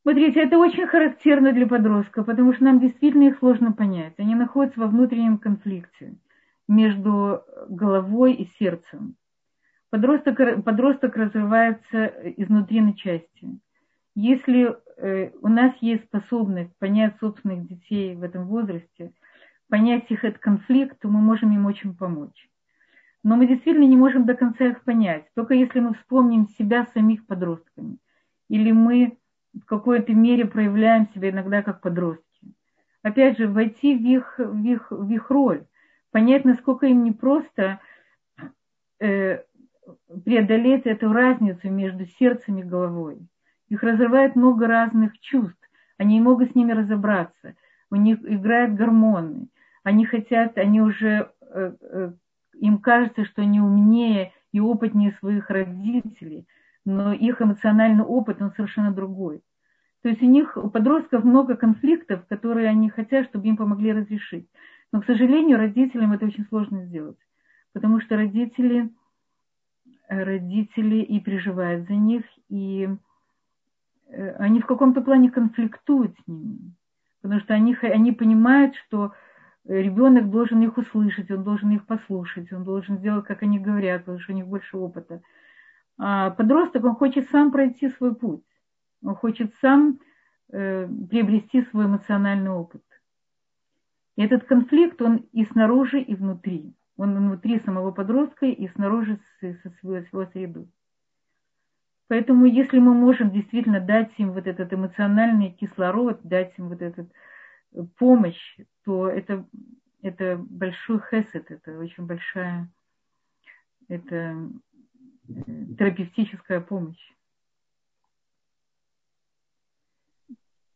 Смотрите, это очень характерно для подростка, потому что нам действительно их сложно понять. Они находятся во внутреннем конфликте между головой и сердцем. Подросток, подросток развивается изнутри на части. Если э, у нас есть способность понять собственных детей в этом возрасте, понять их этот конфликт, то мы можем им очень помочь. Но мы действительно не можем до конца их понять. Только если мы вспомним себя самих подростками. Или мы в какой-то мере проявляем себя иногда как подростки. Опять же, войти в их, в их, в их роль, понять, насколько им непросто э, преодолеть эту разницу между сердцем и головой. Их разрывает много разных чувств, они не могут с ними разобраться, у них играют гормоны, они хотят, они уже, э, э, им кажется, что они умнее и опытнее своих родителей – но их эмоциональный опыт, он совершенно другой. То есть у них, у подростков много конфликтов, которые они хотят, чтобы им помогли разрешить. Но, к сожалению, родителям это очень сложно сделать, потому что родители, родители и переживают за них, и э, они в каком-то плане конфликтуют с ними, потому что они, они понимают, что ребенок должен их услышать, он должен их послушать, он должен сделать, как они говорят, потому что у них больше опыта. А подросток, он хочет сам пройти свой путь. Он хочет сам э, приобрести свой эмоциональный опыт. И этот конфликт, он и снаружи, и внутри. Он внутри самого подростка и снаружи со своей, своей среды. Поэтому если мы можем действительно дать им вот этот эмоциональный кислород, дать им вот эту э, помощь, то это, это большой хесед, это очень большая, это терапевтическая помощь.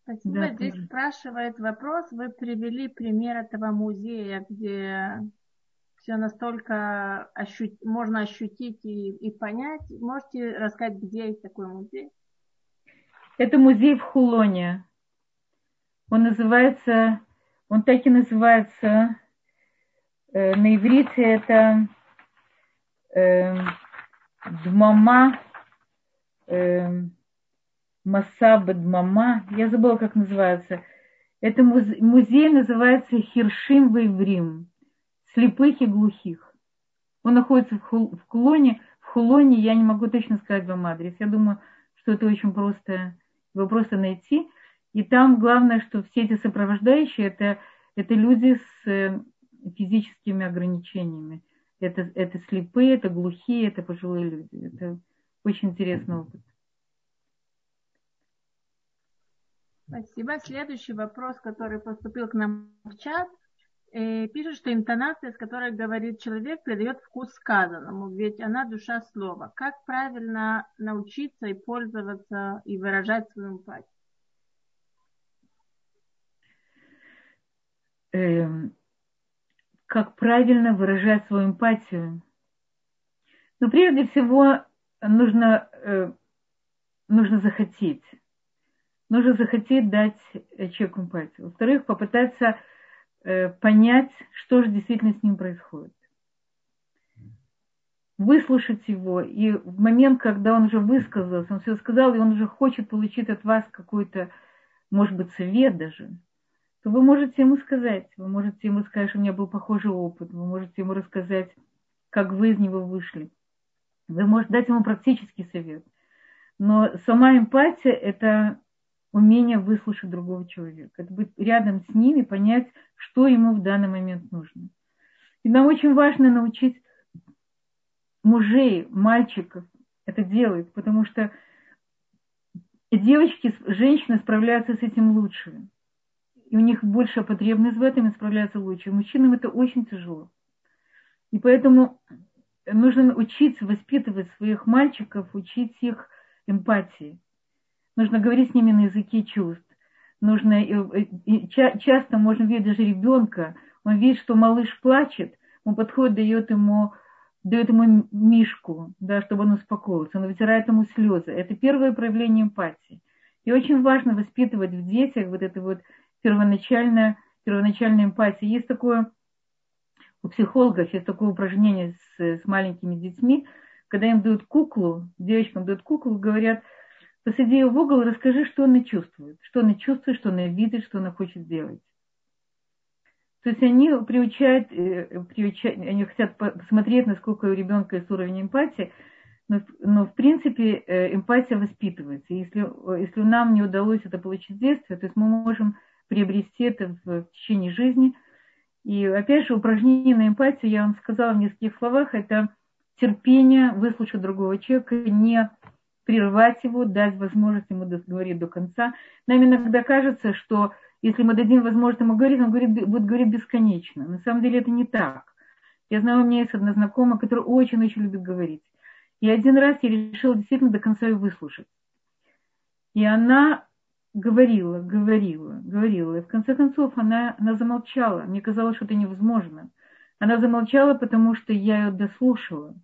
Спасибо. Да, Здесь тоже. спрашивает вопрос. Вы привели пример этого музея, где все настолько ощут... можно ощутить и, и понять. Можете рассказать, где есть такой музей? Это музей в Хулоне. Он называется, он так и называется, э, на иврите это э, Дмама, э, Масаба Дмама, я забыла, как называется. Это музей, музей называется Хиршим Вейврим, слепых и глухих. Он находится в, Хул, в Кулоне. В Хулоне я не могу точно сказать вам адрес. Я думаю, что это очень просто, его просто найти. И там главное, что все эти сопровождающие, это, это люди с э, физическими ограничениями. Это, это слепые, это глухие, это пожилые люди. Это очень интересный опыт. Спасибо. Следующий вопрос, который поступил к нам в чат. Э, пишет, что интонация, с которой говорит человек, придает вкус сказанному, ведь она душа слова. Как правильно научиться и пользоваться и выражать свою эмпатию? Эм, как правильно выражать свою эмпатию? Ну, прежде всего, нужно, э, нужно захотеть. Нужно захотеть дать человеку эмпатию. Во-вторых, попытаться э, понять, что же действительно с ним происходит. Выслушать его, и в момент, когда он уже высказался, он все сказал, и он уже хочет получить от вас какой-то, может быть, совет даже – то вы можете ему сказать, вы можете ему сказать, что у меня был похожий опыт, вы можете ему рассказать, как вы из него вышли. Вы можете дать ему практический совет. Но сама эмпатия – это умение выслушать другого человека. Это быть рядом с ним и понять, что ему в данный момент нужно. И нам очень важно научить мужей, мальчиков это делать, потому что девочки, женщины справляются с этим лучше и у них большая потребность в этом, и справляются лучше. Мужчинам это очень тяжело. И поэтому нужно учиться воспитывать своих мальчиков, учить их эмпатии. Нужно говорить с ними на языке чувств. Нужно, и часто можно видеть даже ребенка, он видит, что малыш плачет, он подходит, дает ему, дает ему мишку, да, чтобы он успокоился, он вытирает ему слезы. Это первое проявление эмпатии. И очень важно воспитывать в детях вот это вот первоначальная, первоначальная эмпатия. Есть такое, у психологов есть такое упражнение с, с маленькими детьми, когда им дают куклу, девочкам дают куклу, говорят, посади ее в угол расскажи, что она чувствует, что она чувствует, что она видит, что она хочет сделать. То есть они приучают, э, приучают они хотят посмотреть, насколько у ребенка есть уровень эмпатии, но, но в принципе э, эмпатия воспитывается. Если, если нам не удалось это получить в детстве, то есть мы можем приобрести это в течение жизни. И опять же, упражнение на эмпатию, я вам сказала в нескольких словах, это терпение выслушать другого человека, не прервать его, дать возможность ему договорить до конца. Нам иногда кажется, что если мы дадим возможность ему говорить, он говорит, будет говорить бесконечно. На самом деле это не так. Я знаю, у меня есть одна знакомая, которая очень-очень любит говорить. И один раз я решила действительно до конца ее выслушать. И она говорила, говорила, говорила. И в конце концов она, она замолчала. Мне казалось, что это невозможно. Она замолчала, потому что я ее дослушала.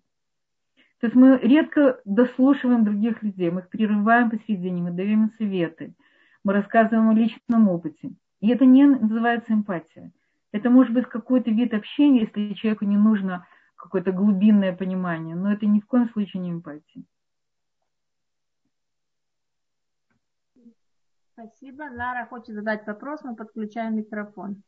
То есть мы редко дослушиваем других людей, мы их прерываем посередине, мы даем им советы, мы рассказываем о личном опыте. И это не называется эмпатия. Это может быть какой-то вид общения, если человеку не нужно какое-то глубинное понимание, но это ни в коем случае не эмпатия. Спасибо. Лара хочет задать вопрос, мы подключаем микрофон.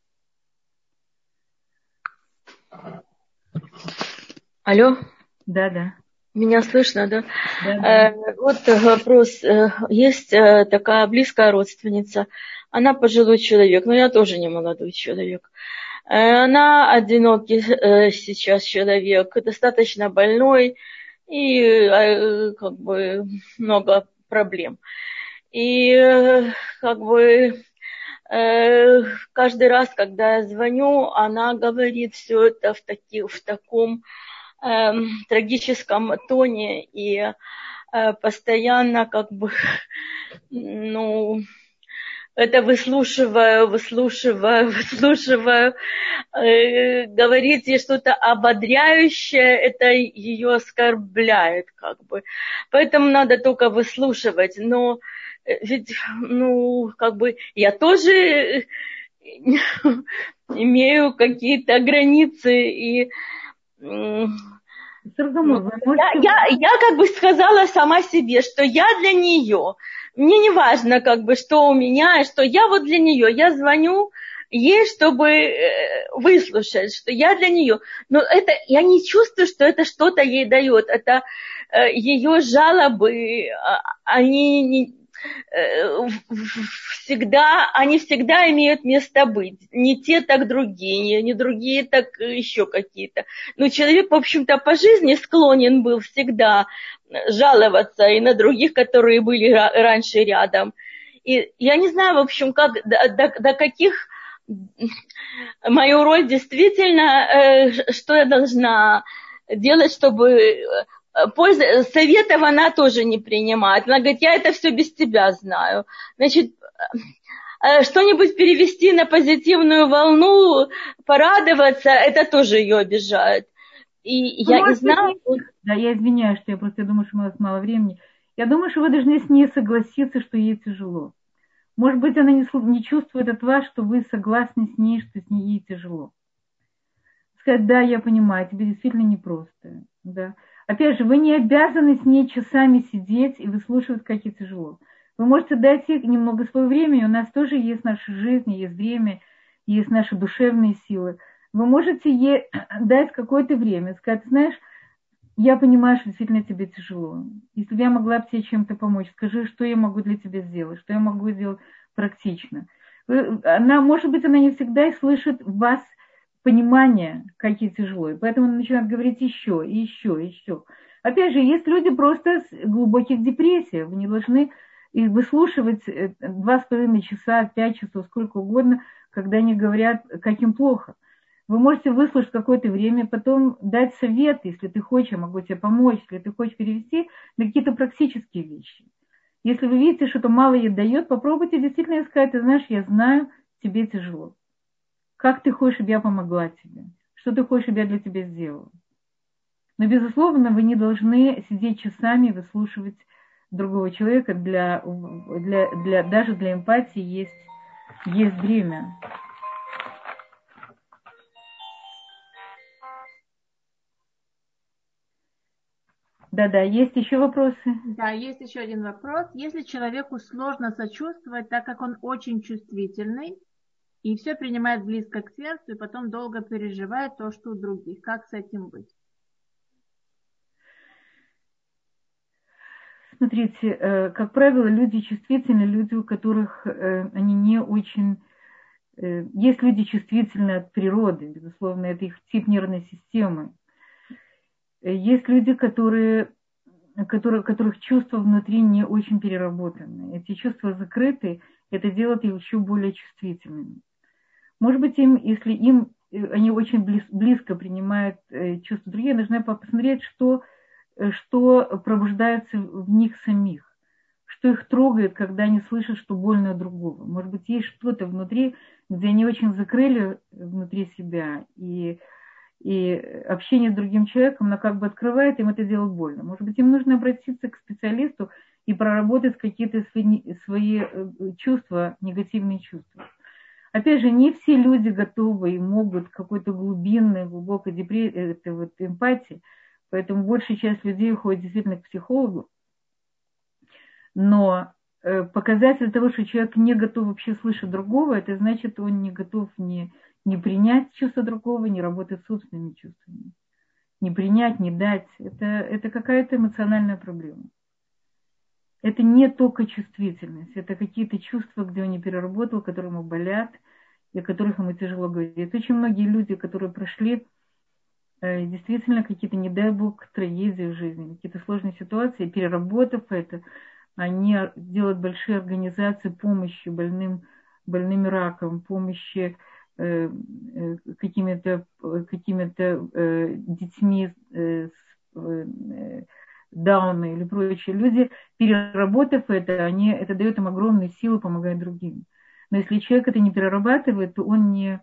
Алло? Да, да. Меня слышно, да? да, да. Э, вот вопрос. Э, есть э, такая близкая родственница. Она пожилой человек, но я тоже не молодой человек. Э, она одинокий сейчас человек, достаточно больной и как бы много проблем. И э, как бы э, каждый раз, когда я звоню, она говорит все это в, таки, в таком э, трагическом тоне и э, постоянно как бы, ну, это выслушиваю, выслушиваю, выслушиваю, э, говорит ей что-то ободряющее, это ее оскорбляет как бы. Поэтому надо только выслушивать. Но ведь, ну, как бы я тоже имею какие-то границы и я, я, я как бы сказала сама себе, что я для нее. Мне не важно, как бы, что у меня, что я вот для нее. Я звоню ей, чтобы э, выслушать, что я для нее. Но это я не чувствую, что это что-то ей дает. Это э, ее жалобы, а, они не, Э, всегда, они всегда имеют место быть. Не те, так другие, не, не другие, так еще какие-то. Но человек, в общем-то, по жизни склонен был всегда жаловаться и на других, которые были раньше рядом. И я не знаю, в общем, как, до, до, до каких мою роль действительно, э, что я должна делать, чтобы э, польза, советов она тоже не принимает. Она говорит, я это все без тебя знаю. Значит, э, что-нибудь перевести на позитивную волну, порадоваться, это тоже ее обижает. И ну, я не знаю... Да, я извиняюсь, что я просто думаю, что у нас мало времени. Я думаю, что вы должны с ней согласиться, что ей тяжело. Может быть, она не, не чувствует от вас, что вы согласны с ней, что с ней ей тяжело. Сказать, да, я понимаю, тебе действительно непросто. Да. Опять же, вы не обязаны с ней часами сидеть и выслушивать, как ей тяжело. Вы можете дать ей немного своего времени. У нас тоже есть наша жизнь, есть время, есть наши душевные силы. Вы можете ей дать какое-то время, сказать, знаешь, я понимаю, что действительно тебе тяжело. Если бы я могла бы тебе чем-то помочь, скажи, что я могу для тебя сделать, что я могу сделать практично. Она, может быть, она не всегда и слышит вас понимание, как ей поэтому она начинает говорить еще, и еще, и еще. Опять же, есть люди просто с глубоких депрессиях. Вы не должны их выслушивать э, два с половиной часа, пять часов, сколько угодно, когда они говорят, как им плохо. Вы можете выслушать какое-то время, потом дать совет, если ты хочешь, я могу тебе помочь, если ты хочешь перевести на какие-то практические вещи. Если вы видите, что это мало ей дает, попробуйте действительно сказать, ты знаешь, я знаю, тебе тяжело. Как ты хочешь, чтобы я помогла тебе? Что ты хочешь, чтобы я для тебя сделала? Но, безусловно, вы не должны сидеть часами и выслушивать другого человека. Для, для, для, даже для эмпатии есть, есть время. Да-да, есть еще вопросы? Да, есть еще один вопрос. Если человеку сложно сочувствовать, так как он очень чувствительный, и все принимает близко к сердцу, и потом долго переживает то, что у других. Как с этим быть? Смотрите, э, как правило, люди чувствительны, люди, у которых э, они не очень... Э, есть люди чувствительные от природы, безусловно, это их тип нервной системы. Есть люди, которые, которые, которых чувства внутри не очень переработаны. Эти чувства закрыты, это делает их еще более чувствительными. Может быть, им, если им э, они очень близ, близко принимают э, чувства другие, нужно посмотреть, что, э, что пробуждается в них самих, что их трогает, когда они слышат, что больно другого. Может быть, есть что-то внутри, где они очень закрыли внутри себя, и и общение с другим человеком, оно как бы открывает им это дело больно. Может быть, им нужно обратиться к специалисту и проработать какие-то свои, свои чувства, негативные чувства. Опять же, не все люди готовы и могут какой-то глубинной, глубокой депрессии, вот эмпатии, поэтому большая часть людей уходит действительно к психологу. Но э, показатель того, что человек не готов вообще слышать другого, это значит, он не готов не не принять чувство другого, не работать с собственными чувствами. Не принять, не дать. Это, это какая-то эмоциональная проблема. Это не только чувствительность, это какие-то чувства, где он не переработал, которые ему болят, и о которых ему тяжело говорить. Очень многие люди, которые прошли э, действительно какие-то, не дай бог, трагедии в жизни, какие-то сложные ситуации, переработав это, они делают большие организации помощи больным, больным раком, помощи Э, э, какими-то какими э, детьми с Дауна или прочие люди, переработав это, они, это дает им огромные силы помогать другим. Но если человек это не перерабатывает, то он не,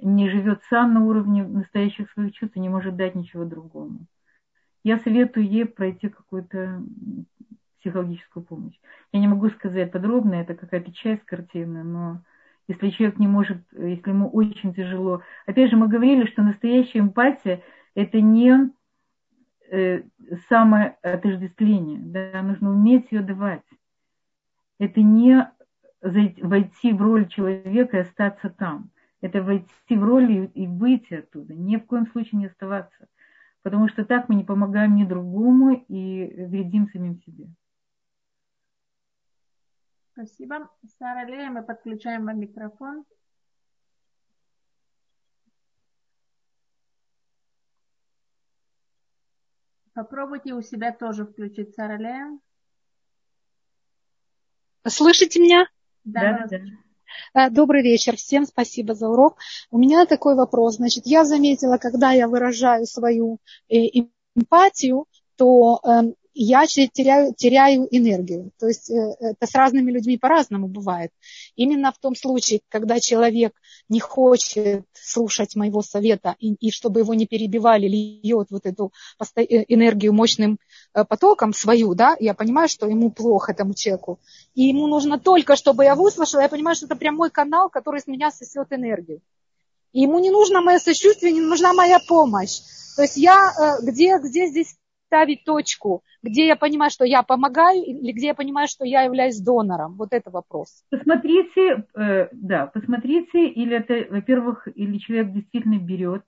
не живет сам на уровне настоящих своих чувств и не может дать ничего другому. Я советую ей пройти какую-то психологическую помощь. Я не могу сказать подробно, это какая-то часть картины, но если человек не может, если ему очень тяжело. Опять же, мы говорили, что настоящая эмпатия – это не э, самоотождествление, да, нужно уметь ее давать. Это не войти в роль человека и остаться там. Это войти в роль и, и выйти оттуда, ни в коем случае не оставаться. Потому что так мы не помогаем ни другому и вредим самим себе. Спасибо. Сара Лея, мы подключаем вам микрофон. Попробуйте у себя тоже включить Сара Лея. Слышите меня? Да, да. Э, добрый вечер, всем спасибо за урок. У меня такой вопрос. Значит, я заметила, когда я выражаю свою э, эмпатию, то эм, я теряю, теряю энергию. То есть э, это с разными людьми по-разному бывает. Именно в том случае, когда человек не хочет слушать моего совета и, и чтобы его не перебивали, льет вот эту э, энергию мощным э, потоком свою, да, я понимаю, что ему плохо этому человеку. И ему нужно только, чтобы я выслушала, я понимаю, что это прямой канал, который с меня сосет энергию. И ему не нужно мое сочувствие, не нужна моя помощь. То есть я, где, где здесь ставить точку, где я понимаю, что я помогаю, или где я понимаю, что я являюсь донором? Вот это вопрос. Посмотрите, э, да, посмотрите, или это, во-первых, или человек действительно берет,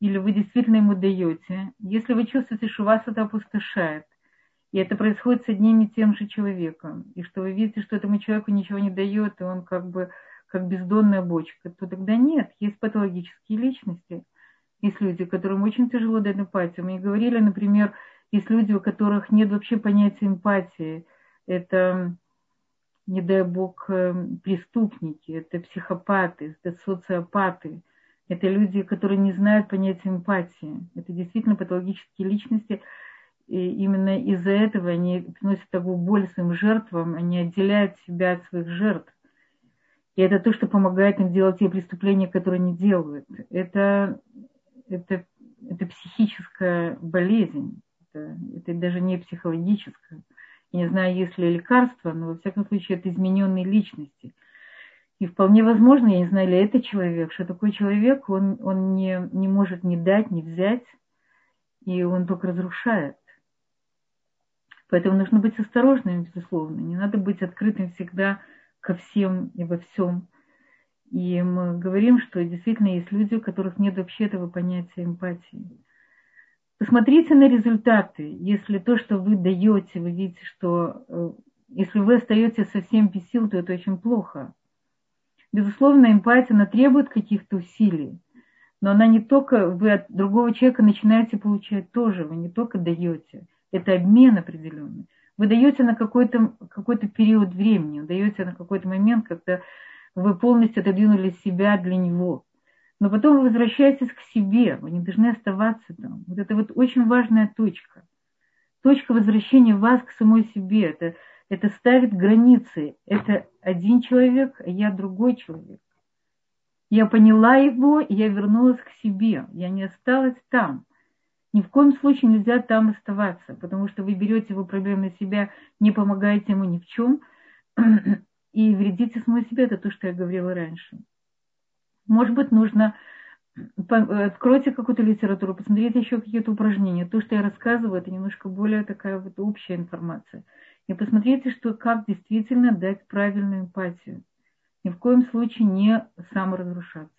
или вы действительно ему даете. Если вы чувствуете, что вас это опустошает, и это происходит с одним и тем же человеком, и что вы видите, что этому человеку ничего не дает, и он как бы как бездонная бочка, то тогда нет, есть патологические личности – есть люди, которым очень тяжело дать эмпатию. Мы говорили, например, есть люди, у которых нет вообще понятия эмпатии. Это, не дай бог, эм, преступники, это психопаты, это социопаты. Это люди, которые не знают понятия эмпатии. Это действительно патологические личности. И именно из-за этого они приносят такую боль своим жертвам, они отделяют себя от своих жертв. И это то, что помогает им делать те преступления, которые они делают. Это это, это психическая болезнь, это, это даже не психологическая. Я не знаю, есть ли лекарства, но во всяком случае это измененные личности. И вполне возможно, я не знаю, ли это человек, что такой человек, он, он не, не может ни дать, ни взять, и он только разрушает. Поэтому нужно быть осторожным, безусловно. Не надо быть открытым всегда ко всем и во всем. И мы говорим, что действительно есть люди, у которых нет вообще этого понятия эмпатии. Посмотрите на результаты. Если то, что вы даете, вы видите, что э, если вы остаетесь совсем без сил, то это очень плохо. Безусловно, эмпатия, она требует каких-то усилий. Но она не только, вы от другого человека начинаете получать тоже, вы не только даете. Это обмен определенный. Вы даете на какой-то какой период времени, даете на какой-то момент, когда вы полностью отодвинули себя для него. Но потом вы возвращаетесь к себе, вы не должны оставаться там. Вот это вот очень важная точка. Точка возвращения вас к самой себе. Это, это ставит границы. Это один человек, а я другой человек. Я поняла его, и я вернулась к себе. Я не осталась там. Ни в коем случае нельзя там оставаться, потому что вы берете его проблемы на себя, не помогаете ему ни в чем, и вредите самой себе, это то, что я говорила раньше. Может быть, нужно откройте какую-то литературу, посмотрите еще какие-то упражнения. То, что я рассказываю, это немножко более такая вот общая информация. И посмотрите, что, как действительно дать правильную эмпатию. Ни в коем случае не саморазрушаться.